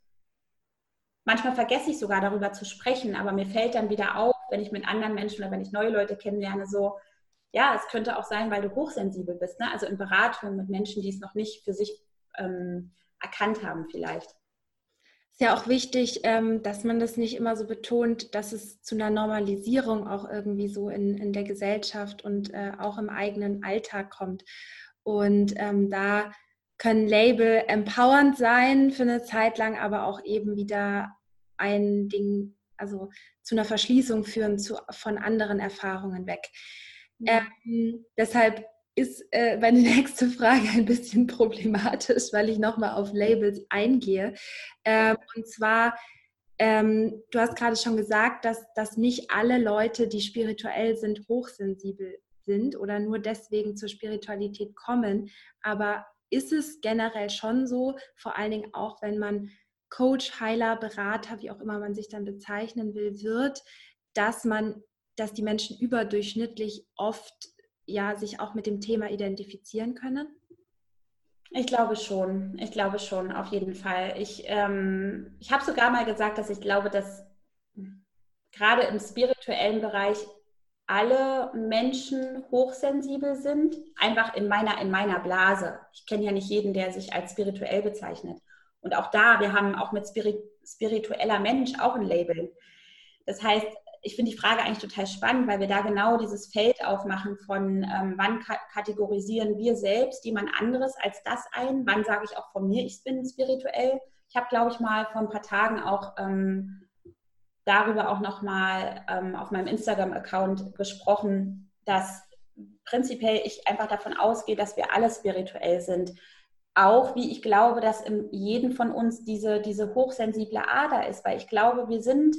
Manchmal vergesse ich sogar darüber zu sprechen, aber mir fällt dann wieder auf, wenn ich mit anderen Menschen oder wenn ich neue Leute kennenlerne, so, ja, es könnte auch sein, weil du hochsensibel bist. Ne? Also in Beratung mit Menschen, die es noch nicht für sich ähm, erkannt haben vielleicht. ja auch wichtig, ähm, dass man das nicht immer so betont, dass es zu einer Normalisierung auch irgendwie so in, in der Gesellschaft und äh, auch im eigenen Alltag kommt. Und ähm, da können Label empowernd sein für eine Zeit lang, aber auch eben wieder ein Ding, also zu einer Verschließung führen zu, von anderen Erfahrungen weg. Ja. Ähm, deshalb ist äh, meine [laughs] nächste Frage ein bisschen problematisch, weil ich nochmal auf Labels eingehe. Ähm, und zwar, ähm, du hast gerade schon gesagt, dass, dass nicht alle Leute, die spirituell sind, hochsensibel sind oder nur deswegen zur Spiritualität kommen. Aber ist es generell schon so, vor allen Dingen auch, wenn man Coach, Heiler, Berater, wie auch immer man sich dann bezeichnen will, wird, dass man, dass die Menschen überdurchschnittlich oft ja sich auch mit dem Thema identifizieren können? Ich glaube schon. Ich glaube schon, auf jeden Fall. Ich, ähm, ich habe sogar mal gesagt, dass ich glaube, dass gerade im spirituellen Bereich alle Menschen hochsensibel sind, einfach in meiner, in meiner Blase. Ich kenne ja nicht jeden, der sich als spirituell bezeichnet. Und auch da, wir haben auch mit Spirit, spiritueller Mensch auch ein Label. Das heißt, ich finde die Frage eigentlich total spannend, weil wir da genau dieses Feld aufmachen von, ähm, wann kategorisieren wir selbst jemand anderes als das ein, wann sage ich auch von mir, ich bin spirituell. Ich habe, glaube ich, mal vor ein paar Tagen auch ähm, darüber auch nochmal ähm, auf meinem Instagram-Account gesprochen, dass prinzipiell ich einfach davon ausgehe, dass wir alle spirituell sind. Auch wie ich glaube, dass in jedem von uns diese, diese hochsensible Ader ist, weil ich glaube, wir sind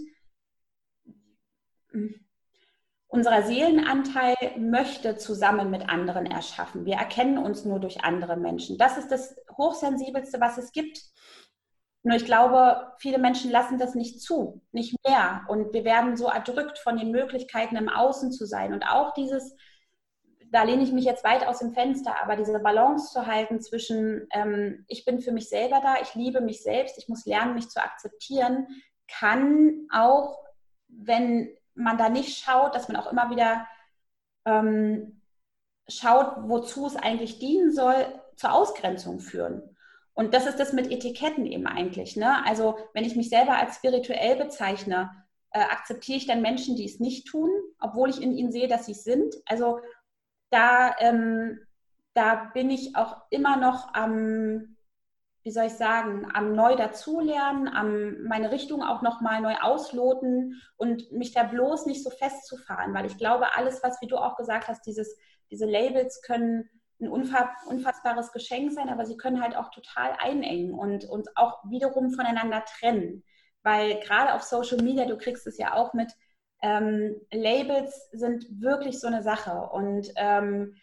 unser Seelenanteil möchte zusammen mit anderen erschaffen. Wir erkennen uns nur durch andere Menschen. Das ist das Hochsensibelste, was es gibt. Nur ich glaube, viele Menschen lassen das nicht zu, nicht mehr. Und wir werden so erdrückt von den Möglichkeiten, im Außen zu sein. Und auch dieses, da lehne ich mich jetzt weit aus dem Fenster, aber diese Balance zu halten zwischen, ähm, ich bin für mich selber da, ich liebe mich selbst, ich muss lernen, mich zu akzeptieren, kann auch, wenn man da nicht schaut, dass man auch immer wieder ähm, schaut, wozu es eigentlich dienen soll, zur Ausgrenzung führen. Und das ist das mit Etiketten eben eigentlich. Ne? Also wenn ich mich selber als spirituell bezeichne, äh, akzeptiere ich dann Menschen, die es nicht tun, obwohl ich in ihnen sehe, dass sie es sind. Also da, ähm, da bin ich auch immer noch am wie soll ich sagen, am neu dazulernen, am meine Richtung auch nochmal neu ausloten und mich da bloß nicht so festzufahren, weil ich glaube, alles, was, wie du auch gesagt hast, dieses, diese Labels können ein unfassbares Geschenk sein, aber sie können halt auch total einengen und uns auch wiederum voneinander trennen. Weil gerade auf Social Media, du kriegst es ja auch mit, ähm, Labels sind wirklich so eine Sache. Und ähm,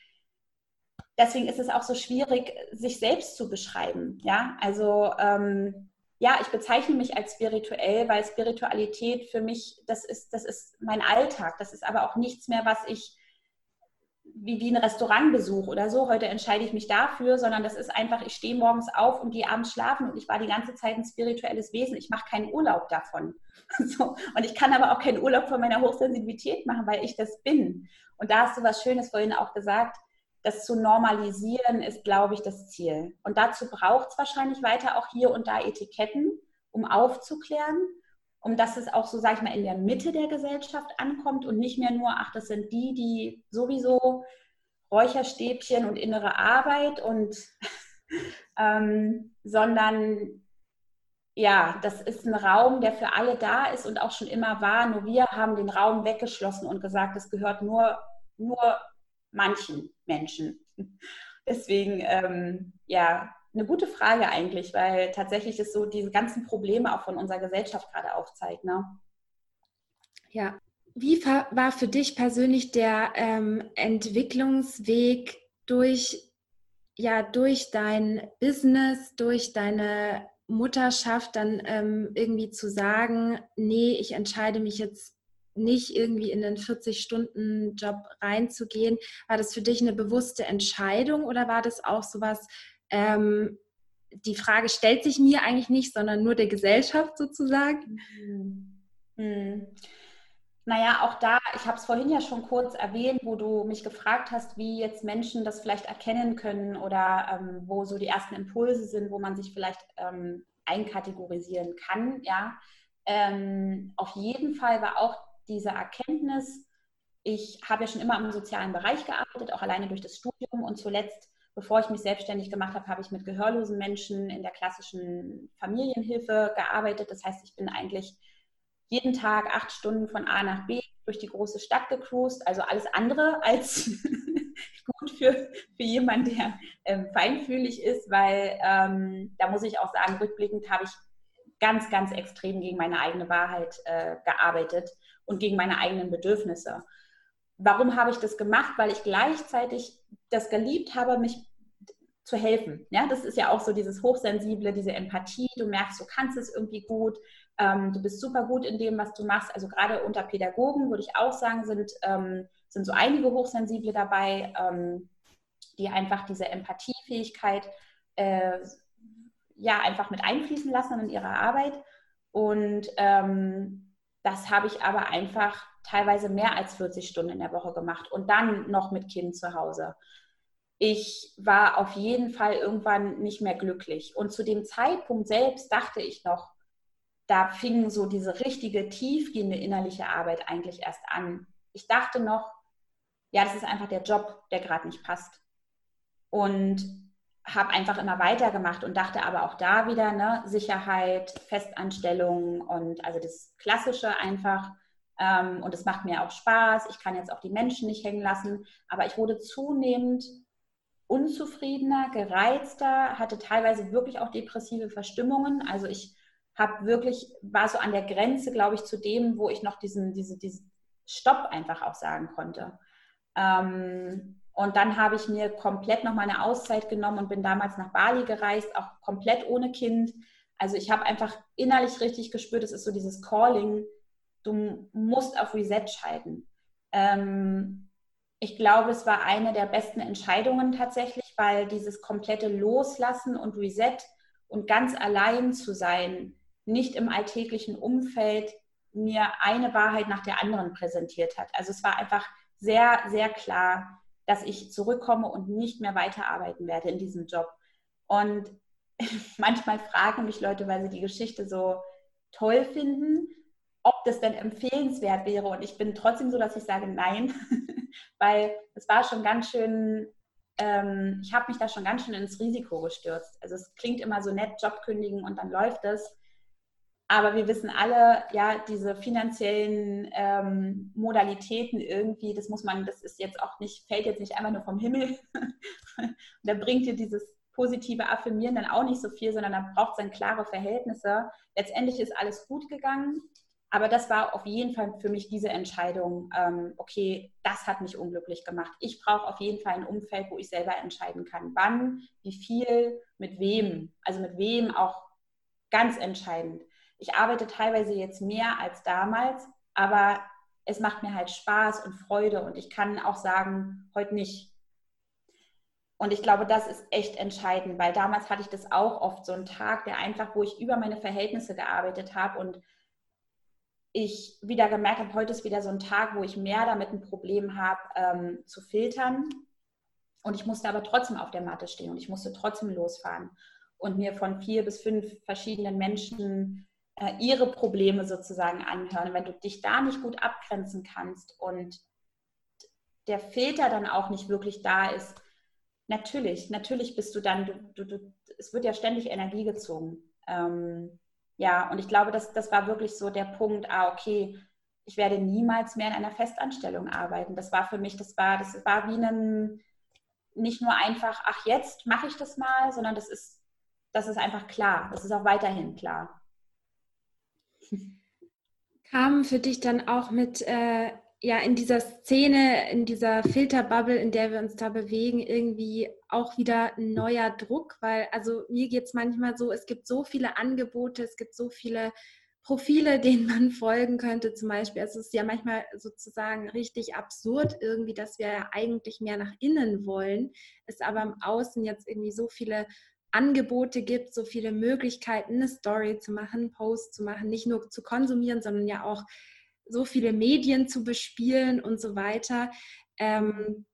deswegen ist es auch so schwierig, sich selbst zu beschreiben. Ja, also ähm, ja, ich bezeichne mich als spirituell, weil Spiritualität für mich, das ist, das ist mein Alltag. Das ist aber auch nichts mehr, was ich wie, wie ein Restaurantbesuch oder so. Heute entscheide ich mich dafür, sondern das ist einfach, ich stehe morgens auf und gehe abends schlafen und ich war die ganze Zeit ein spirituelles Wesen. Ich mache keinen Urlaub davon. [laughs] So. Und ich kann aber auch keinen Urlaub von meiner Hochsensibilität machen, weil ich das bin. Und da hast du was Schönes vorhin auch gesagt das zu normalisieren ist, glaube ich, das Ziel. Und dazu braucht es wahrscheinlich weiter auch hier und da Etiketten, um aufzuklären, um dass es auch so, sage ich mal, in der Mitte der Gesellschaft ankommt und nicht mehr nur, ach, das sind die, die sowieso Räucherstäbchen und innere Arbeit und [laughs] ähm, sondern ja, das ist ein Raum, der für alle da ist und auch schon immer war. Nur wir haben den Raum weggeschlossen und gesagt, es gehört nur, nur manchen Menschen. [laughs] Deswegen, ähm, ja, eine gute Frage eigentlich, weil tatsächlich es so diese ganzen Probleme auch von unserer Gesellschaft gerade aufzeigt. Ne? Ja, wie war für dich persönlich der ähm, Entwicklungsweg durch, ja, durch dein Business, durch deine Mutterschaft, dann ähm, irgendwie zu sagen, nee, ich entscheide mich jetzt nicht irgendwie in den 40-Stunden-Job reinzugehen. War das für dich eine bewusste Entscheidung oder war das auch sowas, ähm, die Frage stellt sich mir eigentlich nicht, sondern nur der Gesellschaft sozusagen? Mhm. Mhm. Naja, auch da, ich habe es vorhin ja schon kurz erwähnt, wo du mich gefragt hast, wie jetzt Menschen das vielleicht erkennen können oder ähm, wo so die ersten Impulse sind, wo man sich vielleicht ähm, einkategorisieren kann. Ja. Ähm, auf jeden Fall war auch diese Erkenntnis, ich habe ja schon immer im sozialen Bereich gearbeitet, auch alleine durch das Studium und zuletzt, bevor ich mich selbstständig gemacht habe, habe ich mit gehörlosen Menschen in der klassischen Familienhilfe gearbeitet. Das heißt, ich bin eigentlich jeden Tag acht Stunden von A nach B durch die große Stadt gecruised, also alles andere als [laughs] gut für, für jemanden, der ähm, feinfühlig ist, weil ähm, da muss ich auch sagen, rückblickend habe ich ganz, ganz extrem gegen meine eigene Wahrheit äh, gearbeitet und gegen meine eigenen Bedürfnisse. Warum habe ich das gemacht? Weil ich gleichzeitig das geliebt habe, mich zu helfen. Ja, das ist ja auch so dieses Hochsensible, diese Empathie. Du merkst, du kannst es irgendwie gut. Ähm, du bist super gut in dem, was du machst. Also gerade unter Pädagogen würde ich auch sagen, sind, ähm, sind so einige Hochsensible dabei, ähm, die einfach diese Empathiefähigkeit äh, ja einfach mit einfließen lassen in ihre Arbeit. Und ähm, das habe ich aber einfach teilweise mehr als 40 Stunden in der Woche gemacht und dann noch mit Kind zu Hause. Ich war auf jeden Fall irgendwann nicht mehr glücklich. Und zu dem Zeitpunkt selbst dachte ich noch, da fing so diese richtige, tiefgehende innerliche Arbeit eigentlich erst an. Ich dachte noch, ja, das ist einfach der Job, der gerade nicht passt. Und habe einfach immer weitergemacht und dachte aber auch da wieder, ne, Sicherheit, Festanstellung und also das Klassische einfach. Ähm, und es macht mir auch Spaß. Ich kann jetzt auch die Menschen nicht hängen lassen. Aber ich wurde zunehmend unzufriedener, gereizter, hatte teilweise wirklich auch depressive Verstimmungen. Also ich habe wirklich, war so an der Grenze, glaube ich, zu dem, wo ich noch diesen, diese, diesen Stopp einfach auch sagen konnte. Ähm, und dann habe ich mir komplett noch mal eine Auszeit genommen und bin damals nach Bali gereist, auch komplett ohne Kind. Also ich habe einfach innerlich richtig gespürt, es ist so dieses Calling, du musst auf Reset schalten. Ähm, ich glaube, es war eine der besten Entscheidungen tatsächlich, weil dieses komplette Loslassen und Reset und ganz allein zu sein, nicht im alltäglichen Umfeld, mir eine Wahrheit nach der anderen präsentiert hat. Also es war einfach sehr, sehr klar, dass ich zurückkomme und nicht mehr weiterarbeiten werde in diesem Job. Und [laughs] manchmal fragen mich Leute, weil sie die Geschichte so toll finden, das denn empfehlenswert wäre. Und ich bin trotzdem so, dass ich sage nein, [laughs] weil es war schon ganz schön, ähm, ich habe mich da schon ganz schön ins Risiko gestürzt. Also es klingt immer so nett, Job kündigen und dann läuft es. Aber wir wissen alle, ja, diese finanziellen ähm, Modalitäten irgendwie, das muss man, das ist jetzt auch nicht, fällt jetzt nicht einfach nur vom Himmel. [laughs] da bringt dir dieses positive Affirmieren dann auch nicht so viel, sondern da braucht es dann klare Verhältnisse. Letztendlich ist alles gut gegangen, aber das war auf jeden Fall für mich diese Entscheidung, ähm, okay, das hat mich unglücklich gemacht. Ich brauche auf jeden Fall ein Umfeld, wo ich selber entscheiden kann, wann, wie viel, mit wem. Also mit wem auch ganz entscheidend ich arbeite teilweise jetzt mehr als damals, aber es macht mir halt Spaß und Freude und ich kann auch sagen, heute nicht. Und ich glaube, das ist echt entscheidend, weil damals hatte ich das auch oft so einen Tag, der einfach, wo ich über meine Verhältnisse gearbeitet habe und ich wieder gemerkt habe, heute ist wieder so ein Tag, wo ich mehr damit ein Problem habe, ähm, zu filtern. Und ich musste aber trotzdem auf der Matte stehen und ich musste trotzdem losfahren und mir von vier bis fünf verschiedenen Menschen äh, ihre Probleme sozusagen anhören. Wenn du dich da nicht gut abgrenzen kannst und der Filter dann auch nicht wirklich da ist, natürlich, natürlich bist du dann, du, du, du, es wird ja ständig Energie gezogen. Ähm, ja, und ich glaube, das, das war wirklich so der Punkt, ah, okay, ich werde niemals mehr in einer Festanstellung arbeiten. Das war für mich, das war, das war wie ein, nicht nur einfach, ach, jetzt mache ich das mal, sondern das ist, das ist einfach klar. Das ist auch weiterhin klar. Kam für dich dann auch mit, äh, ja, in dieser Szene, in dieser Filterbubble, in der wir uns da bewegen, irgendwie auch wieder ein neuer Druck? Weil, also mir geht es manchmal so, es gibt so viele Angebote, es gibt so viele Profile, [laughs] denen man folgen könnte, zum Beispiel. Also es ist ja manchmal sozusagen richtig absurd irgendwie, dass wir ja eigentlich mehr nach innen wollen, es aber im Außen jetzt irgendwie so viele Angebote gibt, so viele Möglichkeiten, eine Story zu machen, einen Post zu machen, nicht nur zu konsumieren, sondern ja auch so viele Medien zu bespielen und so weiter. Ähm,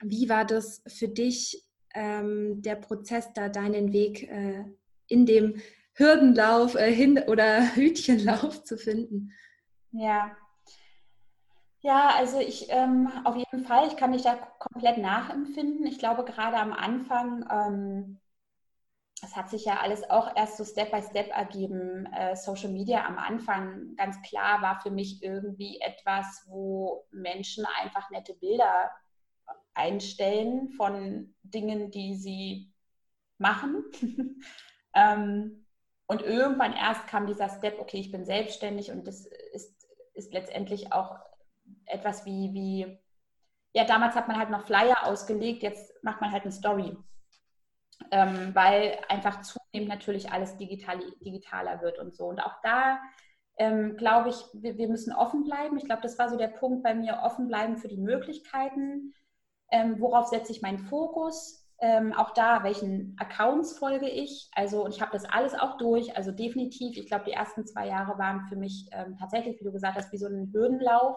wie war das für dich, ähm, der Prozess da, deinen Weg äh, in dem Hürdenlauf äh, hin [laughs] oder Hütchenlauf zu finden. Ja. Ja, also ich ähm, auf jeden Fall, ich kann mich da komplett nachempfinden. Ich glaube, gerade am Anfang ähm, es hat sich ja alles auch erst so Step by Step ergeben. Äh, Social Media am Anfang ganz klar war für mich irgendwie etwas, wo Menschen einfach nette Bilder einstellen von Dingen, die sie machen. [laughs] ähm, und irgendwann erst kam dieser Step, okay, ich bin selbstständig und das ist, ist letztendlich auch etwas wie, wie, ja, damals hat man halt noch Flyer ausgelegt, jetzt macht man halt eine Story ähm, weil einfach zunehmend natürlich alles digital, digitaler wird und so. Und auch da ähm, glaube ich, wir, wir, müssen offen bleiben. Ich glaube, das war so der Punkt bei mir, offen bleiben für die Möglichkeiten. Ähm, worauf setze ich meinen Fokus? Ähm, auch da, welchen Accounts folge ich? Also, und ich habe das alles auch durch. Also definitiv, ich glaube, die ersten zwei Jahre waren für mich ähm, tatsächlich, wie du gesagt hast, wie so ein Hürdenlauf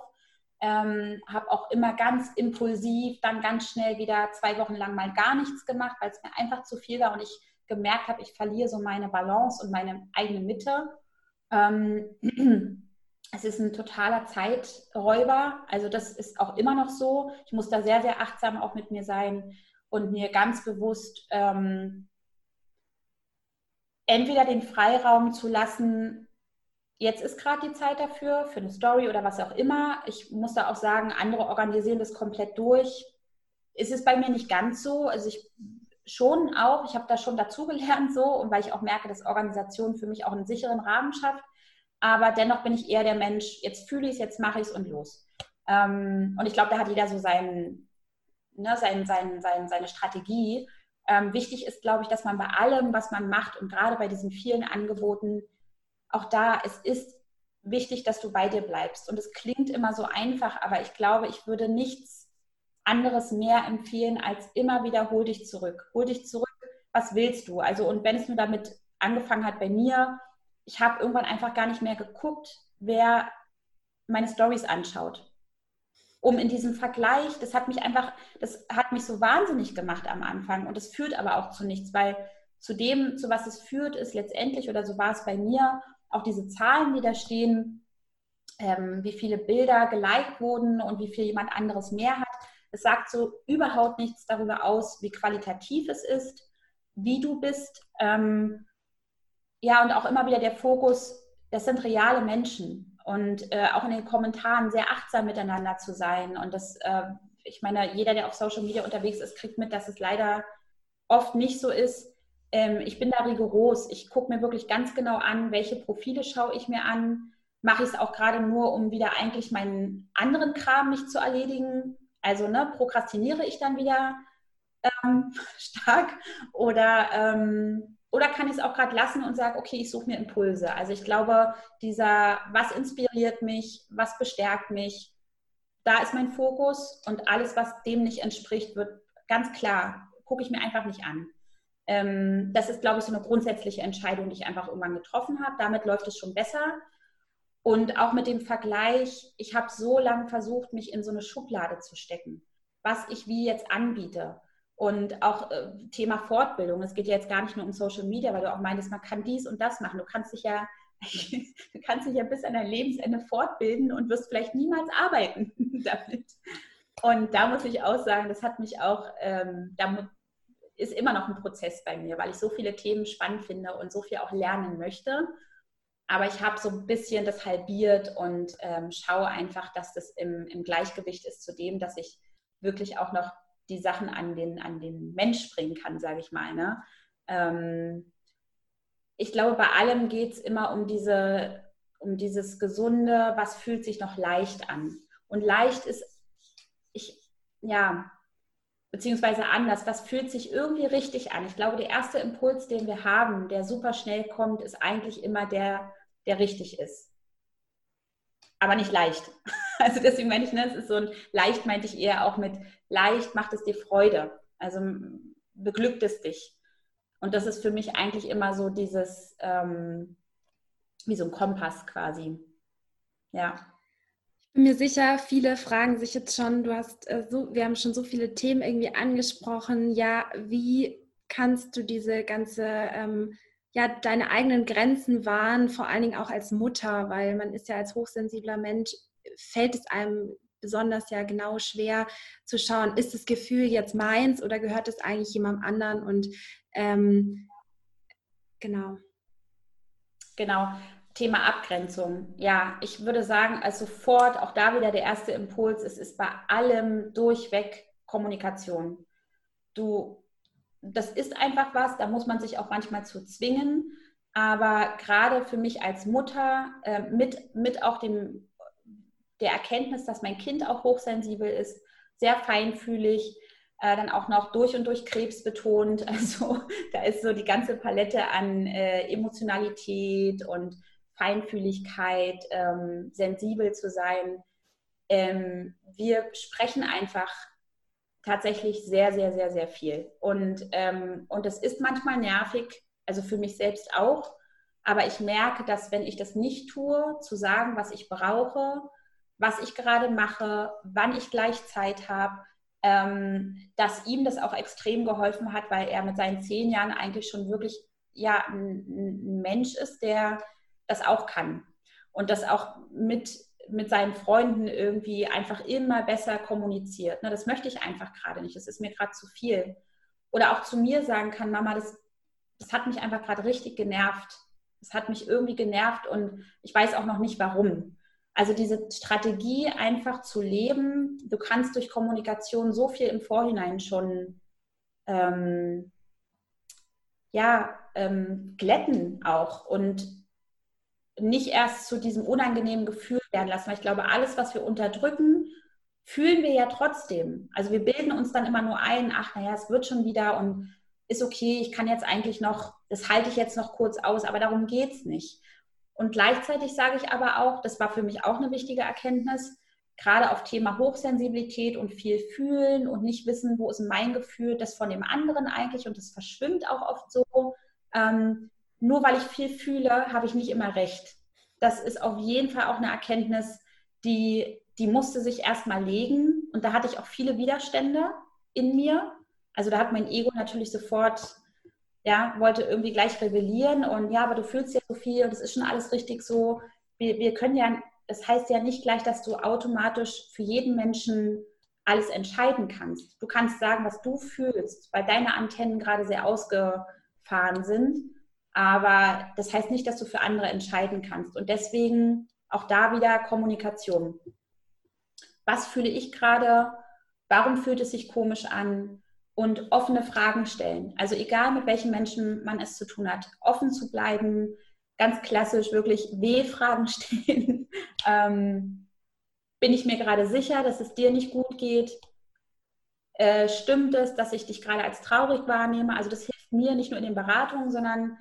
ähm, habe auch immer ganz impulsiv dann ganz schnell wieder zwei Wochen lang mal gar nichts gemacht, weil es mir einfach zu viel war und ich gemerkt habe, ich verliere so meine Balance und meine eigene Mitte. Ähm, es ist ein totaler Zeiträuber, also das ist auch immer noch so. Ich muss da sehr, sehr achtsam auch mit mir sein und mir ganz bewusst ähm, entweder den Freiraum zu lassen, jetzt ist gerade die Zeit dafür, für eine Story oder was auch immer. Ich muss da auch sagen, andere organisieren das komplett durch. Ist es bei mir nicht ganz so. Also ich schon auch, ich habe da schon dazugelernt so und weil ich auch merke, dass Organisation für mich auch einen sicheren Rahmen schafft. Aber dennoch bin ich eher der Mensch, jetzt fühle ich es, jetzt mache ich es und los. Ähm, und ich glaube, da hat jeder so seinen, ne, sein, sein, sein, seine Strategie. Ähm, wichtig ist, glaube ich, dass man bei allem, was man macht und gerade bei diesen vielen Angeboten auch da, es ist wichtig, dass du bei dir bleibst. Und es klingt immer so einfach, aber ich glaube, ich würde nichts anderes mehr empfehlen, als immer wieder hol dich zurück. Hol dich zurück, was willst du? Also, und wenn es nur damit angefangen hat bei mir, ich habe irgendwann einfach gar nicht mehr geguckt, wer meine Stories anschaut. Um in diesem Vergleich, das hat mich einfach, das hat mich so wahnsinnig gemacht am Anfang und es führt aber auch zu nichts, weil zu dem, zu was es führt, ist letztendlich, oder so war es bei mir, auch diese Zahlen, die da stehen, ähm, wie viele Bilder geliked wurden und wie viel jemand anderes mehr hat. Es sagt so überhaupt nichts darüber aus, wie qualitativ es ist, wie du bist. Ähm, ja, und auch immer wieder der Fokus, das sind reale Menschen und äh, auch in den Kommentaren sehr achtsam miteinander zu sein. Und das, äh, ich meine, jeder, der auf Social Media unterwegs ist, kriegt mit, dass es leider oft nicht so ist. Ähm, ich bin da rigoros. Ich gucke mir wirklich ganz genau an, welche Profile schaue ich mir an. Mache ich es auch gerade nur, um wieder eigentlich meinen anderen Kram nicht zu erledigen. Also ne, prokrastiniere ich dann wieder ähm, [laughs] stark oder, ähm, oder kann ich es auch gerade lassen und sage, okay, ich suche mir Impulse. Also ich glaube, dieser, was inspiriert mich, was bestärkt mich, da ist mein Fokus und alles, was dem nicht entspricht, wird ganz klar, gucke ich mir einfach nicht an. Ähm, das ist, glaube ich, so eine grundsätzliche Entscheidung, die ich einfach irgendwann getroffen habe. Damit läuft es schon besser. Und auch mit dem Vergleich, ich habe so lange versucht, mich in so eine Schublade zu stecken, was ich wie jetzt anbiete. Und auch äh, Thema Fortbildung. Es geht ja jetzt gar nicht nur um Social Media, weil du auch meinst, man kann dies und das machen. Du kannst dich ja, [laughs] du kannst dich ja bis an dein Lebensende fortbilden und wirst vielleicht niemals arbeiten [laughs] damit. Und da muss ich auch sagen, das hat mich auch, ähm, da ist immer noch ein Prozess bei mir, weil ich so viele Themen spannend finde und so viel auch lernen möchte. Aber ich habe so ein bisschen das halbiert und ähm, schaue einfach, dass das im, im, Gleichgewicht ist zu dem, dass ich wirklich auch noch die Sachen an den, an den Mensch bringen kann, sage ich mal. Ne? Ähm, ich glaube, bei allem geht es immer um, diese, um dieses Gesunde, was fühlt sich noch leicht an. Und leicht ist, ich, ja, beziehungsweise anders, was fühlt sich irgendwie richtig an. Ich glaube, der erste Impuls, den wir haben, der super schnell kommt, ist eigentlich immer der, der richtig ist. Aber nicht leicht. [laughs] Also deswegen meine ich, ne, es ist so ein leicht meinte ich eher auch mit leicht macht es dir Freude. Also beglückt es dich. Und das ist für mich eigentlich immer so dieses, ähm, wie so ein Kompass quasi. Ja bin mir sicher, viele fragen sich jetzt schon, du hast äh, so, wir haben schon so viele Themen irgendwie angesprochen. Ja, wie kannst du diese ganze ähm, ja deine eigenen Grenzen waren, vor allen Dingen auch als Mutter, weil man ist ja als hochsensibler Mensch, fällt es einem besonders ja genau schwer zu schauen, ist das Gefühl jetzt meins oder gehört es eigentlich jemandem anderen und ähm, genau. Genau. Thema Abgrenzung. Ja, ich würde sagen, als sofort auch da wieder der erste Impuls, es ist bei allem durchweg Kommunikation. Du, das ist einfach was, da muss man sich auch manchmal zu zwingen. Aber gerade für mich als Mutter, äh, mit, mit auch dem, der Erkenntnis, dass mein Kind auch hochsensibel ist, sehr feinfühlig, äh, dann auch noch durch und durch Krebs betont. [laughs] Also da ist so die ganze Palette an äh, Emotionalität und Feinfühligkeit, ähm, sensibel zu sein. Ähm, wir sprechen einfach tatsächlich sehr, sehr, sehr, sehr viel. Und, ähm, und das ist manchmal nervig, also für mich selbst auch. Aber ich merke, dass wenn ich das nicht tue, zu sagen, was ich brauche, was ich gerade mache, wann ich gleich Zeit habe, ähm, dass ihm das auch extrem geholfen hat, weil er mit seinen zehn Jahren eigentlich schon wirklich ja, ein, ein Mensch ist, der das auch kann und das auch mit, mit seinen Freunden irgendwie einfach immer besser kommuniziert. Ne, das möchte ich einfach gerade nicht, das ist mir gerade zu viel. Oder auch zu mir sagen kann, Mama, das, das hat mich einfach gerade richtig genervt. Das hat mich irgendwie genervt und ich weiß auch noch nicht warum. Also diese Strategie einfach zu leben, du kannst durch Kommunikation so viel im Vorhinein schon ähm, ja, ähm, glätten auch und nicht erst zu diesem unangenehmen Gefühl werden lassen. Weil ich glaube, alles, was wir unterdrücken, fühlen wir ja trotzdem. Also wir bilden uns dann immer nur ein, ach naja, es wird schon wieder und ist okay, ich kann jetzt eigentlich noch, das halte ich jetzt noch kurz aus, aber darum geht es nicht. Und gleichzeitig sage ich aber auch, das war für mich auch eine wichtige Erkenntnis, gerade auf Thema Hochsensibilität und viel fühlen und nicht wissen, wo ist mein Gefühl, das von dem anderen eigentlich und das verschwimmt auch oft so. Ähm, nur weil ich viel fühle, habe ich nicht immer recht. Das ist auf jeden Fall auch eine Erkenntnis, die, die musste sich erstmal legen. Und da hatte ich auch viele Widerstände in mir. Also da hat mein Ego natürlich sofort, ja, wollte irgendwie gleich rebellieren und ja, aber du fühlst ja so viel und es ist schon alles richtig so. Wir, wir können ja, das heißt ja nicht gleich, dass du automatisch für jeden Menschen alles entscheiden kannst. Du kannst sagen, was du fühlst, weil deine Antennen gerade sehr ausgefahren sind. Aber das heißt nicht, dass du für andere entscheiden kannst. Und deswegen auch da wieder Kommunikation. Was fühle ich gerade? Warum fühlt es sich komisch an? Und offene Fragen stellen. Also egal mit welchen Menschen man es zu tun hat, offen zu bleiben, ganz klassisch wirklich W-Fragen [laughs] stellen. ähm, bin ich mir gerade sicher, dass es dir nicht gut geht? Äh, stimmt es, dass ich dich gerade als traurig wahrnehme? Also das hilft mir nicht nur in den Beratungen, sondern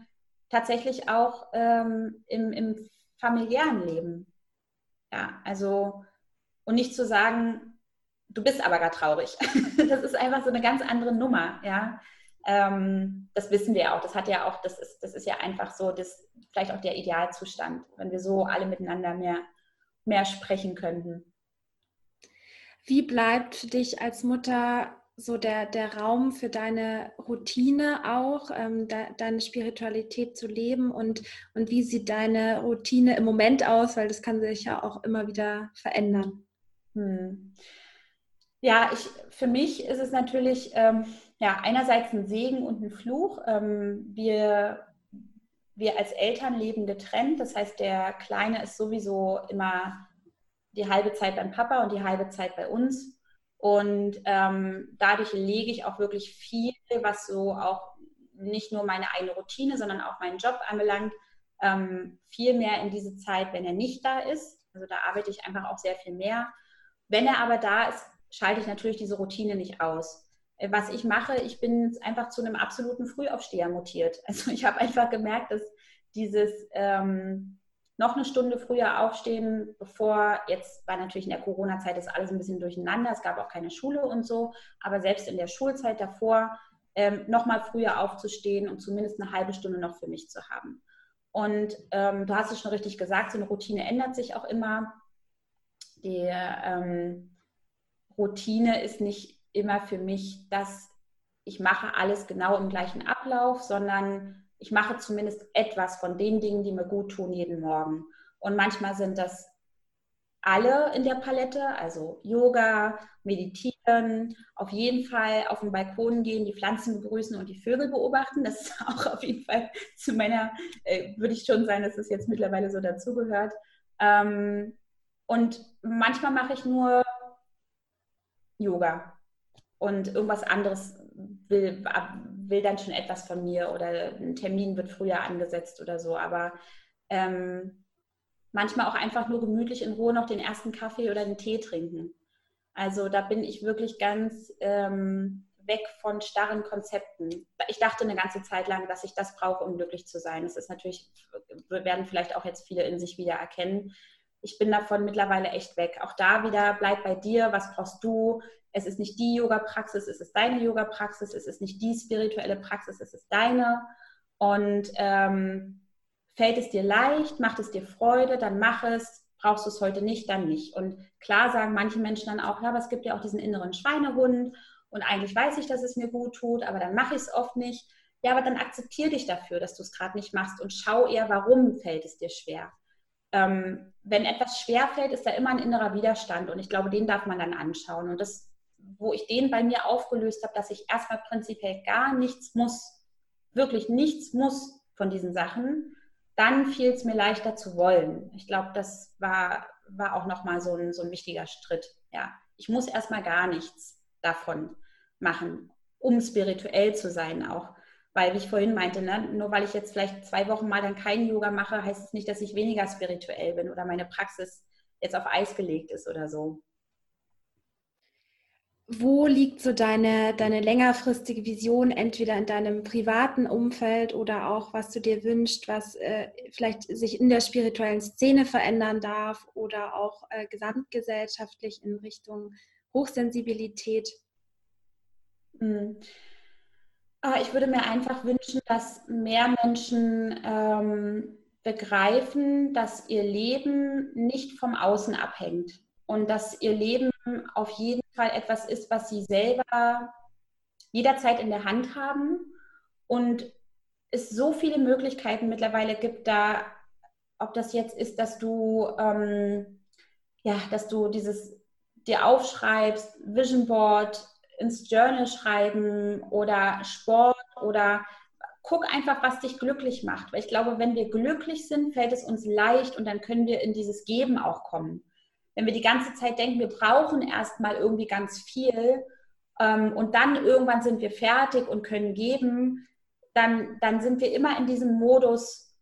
tatsächlich auch ähm, im, im familiären Leben. Ja, also, und nicht zu sagen, du bist aber gar traurig. [laughs] das ist einfach so eine ganz andere Nummer, ja. Ähm, das wissen wir auch. Das hat ja auch, das ist, das ist ja einfach so, das vielleicht auch der Idealzustand, wenn wir so alle miteinander mehr, mehr sprechen könnten. Wie bleibt für dich als Mutter so der, der Raum für deine Routine auch, ähm, de, deine Spiritualität zu leben und, und wie sieht deine Routine im Moment aus, weil das kann sich ja auch immer wieder verändern. Hm. Ja, ich, für mich ist es natürlich ähm, ja, einerseits ein Segen und ein Fluch. Ähm, wir, wir als Eltern leben getrennt, das heißt, der Kleine ist sowieso immer die halbe Zeit beim Papa und die halbe Zeit bei uns. Und ähm, dadurch lege ich auch wirklich viel, was so auch nicht nur meine eigene Routine, sondern auch meinen Job anbelangt, ähm, viel mehr in diese Zeit, wenn er nicht da ist. Also da arbeite ich einfach auch sehr viel mehr. Wenn er aber da ist, schalte ich natürlich diese Routine nicht aus. Äh, was ich mache, ich bin einfach zu einem absoluten Frühaufsteher mutiert. [laughs] Also ich habe einfach gemerkt, dass dieses ähm, noch eine Stunde früher aufstehen, bevor jetzt war natürlich in der Corona-Zeit ist alles ein bisschen durcheinander. Es gab auch keine Schule und so, aber selbst in der Schulzeit davor ähm, noch mal früher aufzustehen und zumindest eine halbe Stunde noch für mich zu haben. Und ähm, du hast es schon richtig gesagt, so eine Routine ändert sich auch immer. Die ähm, Routine ist nicht immer für mich, dass ich mache alles genau im gleichen Ablauf, sondern ich mache zumindest etwas von den Dingen, die mir gut tun, jeden Morgen. Und manchmal sind das alle in der Palette, also Yoga, Meditieren, auf jeden Fall auf den Balkon gehen, die Pflanzen begrüßen und die Vögel beobachten. Das ist [laughs] auch auf jeden Fall zu meiner, äh, würde ich schon sagen, dass es jetzt mittlerweile so dazugehört. Ähm, und manchmal mache ich nur Yoga und irgendwas anderes will, will dann schon etwas von mir oder ein Termin wird früher angesetzt oder so. Aber ähm, manchmal auch einfach nur gemütlich in Ruhe noch den ersten Kaffee oder den Tee trinken. Also da bin ich wirklich ganz ähm, weg von starren Konzepten. Ich dachte eine ganze Zeit lang, dass ich das brauche, um glücklich zu sein. Das ist natürlich, werden vielleicht auch jetzt viele in sich wieder erkennen. Ich bin davon mittlerweile echt weg. Auch da wieder, bleib bei dir, was brauchst du? Es ist nicht die Yoga-Praxis, es ist deine Yoga-Praxis, es ist nicht die spirituelle Praxis, es ist deine. Und ähm, fällt es dir leicht, macht es dir Freude, dann mach es. Brauchst du es heute nicht, dann nicht. Und klar sagen manche Menschen dann auch, ja, aber es gibt ja auch diesen inneren Schweinehund und eigentlich weiß ich, dass es mir gut tut, aber dann mache ich es oft nicht. Ja, aber dann akzeptiere dich dafür, dass du es gerade nicht machst und schau eher, warum fällt es dir schwer. Ähm, wenn etwas schwer fällt, ist da immer ein innerer Widerstand und ich glaube, den darf man dann anschauen. Und das wo ich den bei mir aufgelöst habe, dass ich erstmal prinzipiell gar nichts muss, wirklich nichts muss von diesen Sachen, dann fiel es mir leichter zu wollen. Ich glaube, das war, war auch nochmal so ein, so ein wichtiger Schritt. Ja, ich muss erstmal gar nichts davon machen, um spirituell zu sein auch. Weil, wie ich vorhin meinte, ne, nur weil ich jetzt vielleicht zwei Wochen mal dann kein Yoga mache, heißt es nicht, dass ich weniger spirituell bin oder meine Praxis jetzt auf Eis gelegt ist oder so wo liegt so deine, deine längerfristige Vision, entweder in deinem privaten Umfeld oder auch, was du dir wünschst, was äh, vielleicht sich in der spirituellen Szene verändern darf oder auch äh, gesamtgesellschaftlich in Richtung Hochsensibilität? Mhm. Ich würde mir einfach wünschen, dass mehr Menschen ähm, begreifen, dass ihr Leben nicht vom Außen abhängt und dass ihr Leben auf jeden Fall etwas ist, was sie selber jederzeit in der Hand haben und es so viele Möglichkeiten mittlerweile gibt, da, ob das jetzt ist, dass du, ähm, ja, dass du dieses dir aufschreibst, Vision Board ins Journal schreiben oder Sport oder guck einfach, was dich glücklich macht. Weil ich glaube, wenn wir glücklich sind, fällt es uns leicht und dann können wir in dieses Geben auch kommen wenn wir die ganze Zeit denken, wir brauchen erstmal irgendwie ganz viel ähm, und dann irgendwann sind wir fertig und können geben, dann, dann sind wir immer in diesem Modus,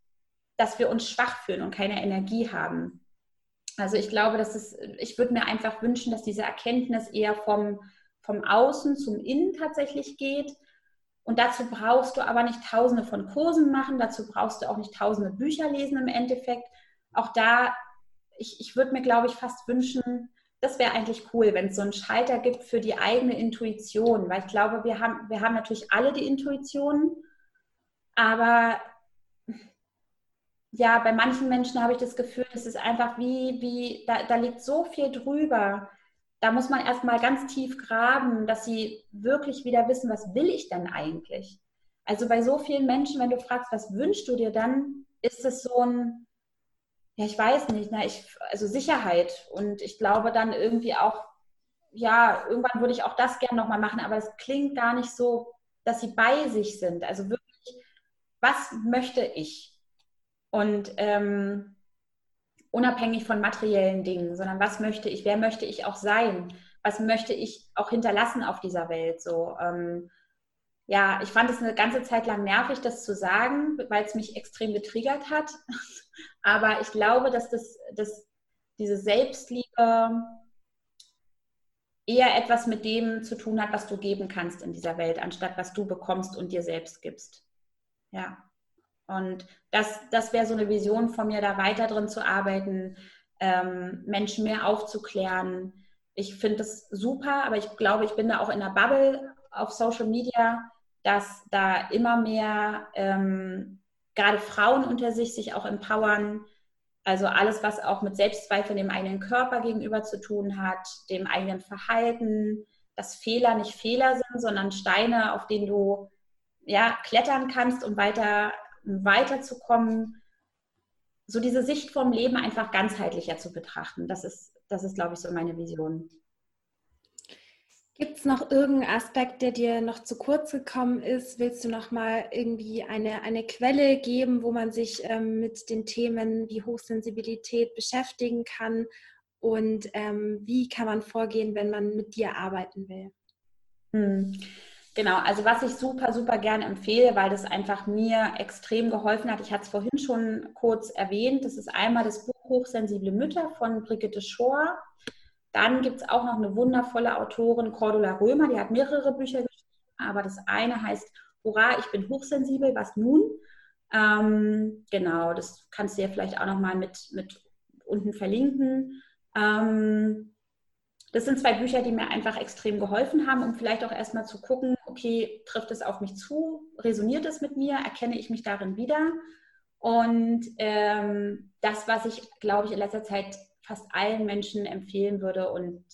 dass wir uns schwach fühlen und keine Energie haben. Also ich glaube, dass es, ich würde mir einfach wünschen, dass diese Erkenntnis eher vom, vom Außen zum Innen tatsächlich geht. Und dazu brauchst du aber nicht tausende von Kursen machen, dazu brauchst du auch nicht tausende Bücher lesen im Endeffekt. Auch da ich, ich würde mir, glaube ich, fast wünschen, das wäre eigentlich cool, wenn es so einen Schalter gibt für die eigene Intuition, weil ich glaube, wir haben, wir haben natürlich alle die Intuition, aber ja, bei manchen Menschen habe ich das Gefühl, es ist einfach wie, wie da, da liegt so viel drüber. Da muss man erstmal ganz tief graben, dass sie wirklich wieder wissen, was will ich denn eigentlich? Also bei so vielen Menschen, wenn du fragst, was wünschst du dir dann, ist es so ein, ja, ich weiß nicht, na, ich, also Sicherheit. Und ich glaube dann irgendwie auch, ja, irgendwann würde ich auch das gerne nochmal machen, aber es klingt gar nicht so, dass sie bei sich sind. Also wirklich, was möchte ich? Und ähm, unabhängig von materiellen Dingen, sondern was möchte ich, wer möchte ich auch sein? Was möchte ich auch hinterlassen auf dieser Welt? So, ähm, ja, ich fand es eine ganze Zeit lang nervig, das zu sagen, weil es mich extrem getriggert hat. [laughs] Aber ich glaube, dass das, dass diese Selbstliebe eher etwas mit dem zu tun hat, was du geben kannst in dieser Welt, anstatt was du bekommst und dir selbst gibst. Ja. Und das, das wäre so eine Vision von mir, da weiter drin zu arbeiten, ähm, Menschen mehr aufzuklären. Ich finde das super, aber ich glaube, ich bin da auch in der Bubble auf Social Media, dass da immer mehr ähm, gerade Frauen unter sich sich auch empowern. Also alles, was auch mit Selbstzweifeln dem eigenen Körper gegenüber zu tun hat, dem eigenen Verhalten, dass Fehler nicht Fehler sind, sondern Steine, auf denen du ja, klettern kannst, um weiter weiterzukommen, so diese Sicht vom Leben einfach ganzheitlicher zu betrachten. Das ist, das ist, glaube ich, so meine Vision. Gibt es noch irgendeinen Aspekt, der dir noch zu kurz gekommen ist? Willst du noch mal irgendwie eine, eine Quelle geben, wo man sich ähm, mit den Themen wie Hochsensibilität beschäftigen kann? Und ähm, wie kann man vorgehen, wenn man mit dir arbeiten will? Hm. Genau, also was ich super, super gerne empfehle, weil das einfach mir extrem geholfen hat. Ich hatte es vorhin schon kurz erwähnt. Das ist einmal das Buch Hochsensible Mütter von Brigitte Schor. Dann gibt es auch noch eine wundervolle Autorin, Cordula Römer, die hat mehrere Bücher geschrieben, aber das eine heißt Hurra, ich bin hochsensibel, was nun? Ähm, genau, das kannst du ja vielleicht auch nochmal mit, mit unten verlinken. Ähm, das sind zwei Bücher, die mir einfach extrem geholfen haben, um vielleicht auch erstmal zu gucken, okay, trifft es auf mich zu, resoniert es mit mir, erkenne ich mich darin wieder. Und ähm, das, was ich, glaube ich, in letzter Zeit fast allen Menschen empfehlen würde und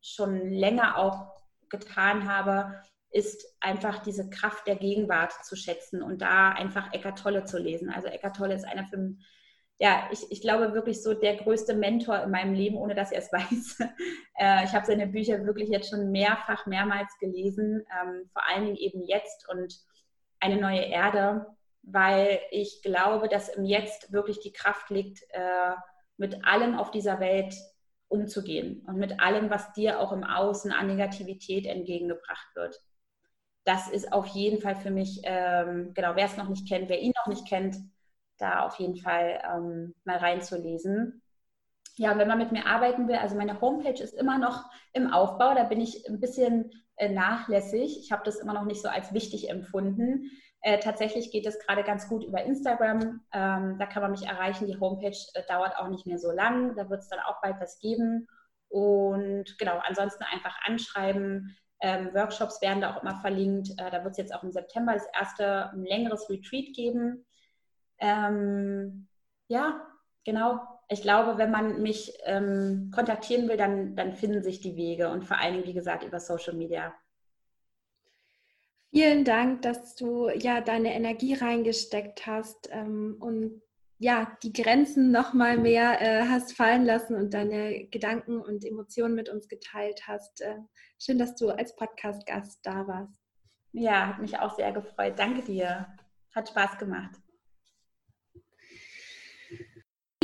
schon länger auch getan habe, ist einfach diese Kraft der Gegenwart zu schätzen und da einfach Eckart Tolle zu lesen. Also Eckart Tolle ist einer für, ja, ich, ich glaube wirklich so der größte Mentor in meinem Leben, ohne dass er es [laughs] weiß. Äh, ich habe seine Bücher wirklich jetzt schon mehrfach, mehrmals gelesen, ähm, vor allen Dingen eben jetzt und eine neue Erde, weil ich glaube, dass im Jetzt wirklich die Kraft liegt, äh, mit allem auf dieser Welt umzugehen und mit allem, was dir auch im Außen an Negativität entgegengebracht wird. Das ist auf jeden Fall für mich, ähm, genau, wer es noch nicht kennt, wer ihn noch nicht kennt, da auf jeden Fall ähm, mal reinzulesen. Ja, wenn man mit mir arbeiten will, also meine Homepage ist immer noch im Aufbau, da bin ich ein bisschen äh, nachlässig. Ich habe das immer noch nicht so als wichtig empfunden. Äh, tatsächlich geht es gerade ganz gut über Instagram. Ähm, da kann man mich erreichen. Die Homepage äh, dauert auch nicht mehr so lang. Da wird es dann auch bald was geben. Und genau, ansonsten einfach anschreiben. Ähm, Workshops werden da auch immer verlinkt. Äh, da wird es jetzt auch im September das erste ein längeres Retreat geben ähm, ja, genau. Ich glaube, wenn man mich ähm, kontaktieren will, dann, dann finden sich die Wege und vor allen Dingen, wie gesagt, über Social Media. Vielen Dank, dass du ja deine Energie reingesteckt hast ähm, und ja, die Grenzen noch mal mehr äh, hast fallen lassen und deine Gedanken und Emotionen mit uns geteilt hast. Äh, schön, dass du als Podcast-Gast da warst. Ja, hat mich auch sehr gefreut. Danke dir. Hat Spaß gemacht.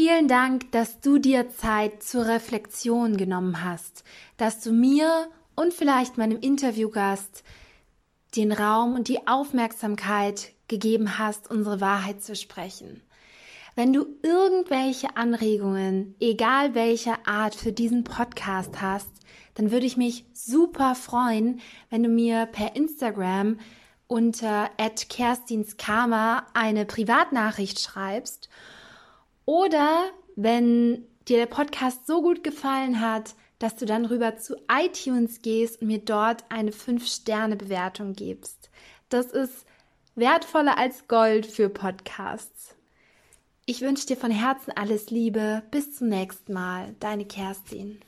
Vielen Dank, dass du dir Zeit zur Reflexion genommen hast, dass du mir und vielleicht meinem Interviewgast den Raum und die Aufmerksamkeit gegeben hast, unsere Wahrheit zu sprechen. Wenn du irgendwelche Anregungen, egal welcher Art, für diesen Podcast hast, dann würde ich mich super freuen, wenn du mir per Instagram unter @kerstinskarma eine Privatnachricht schreibst oder wenn dir der Podcast so gut gefallen hat, dass du dann rüber zu iTunes gehst und mir dort eine 5-Sterne-Bewertung gibst. Das ist wertvoller als Gold für Podcasts. Ich wünsche dir von Herzen alles Liebe. Bis zum nächsten Mal. Deine Kerstin.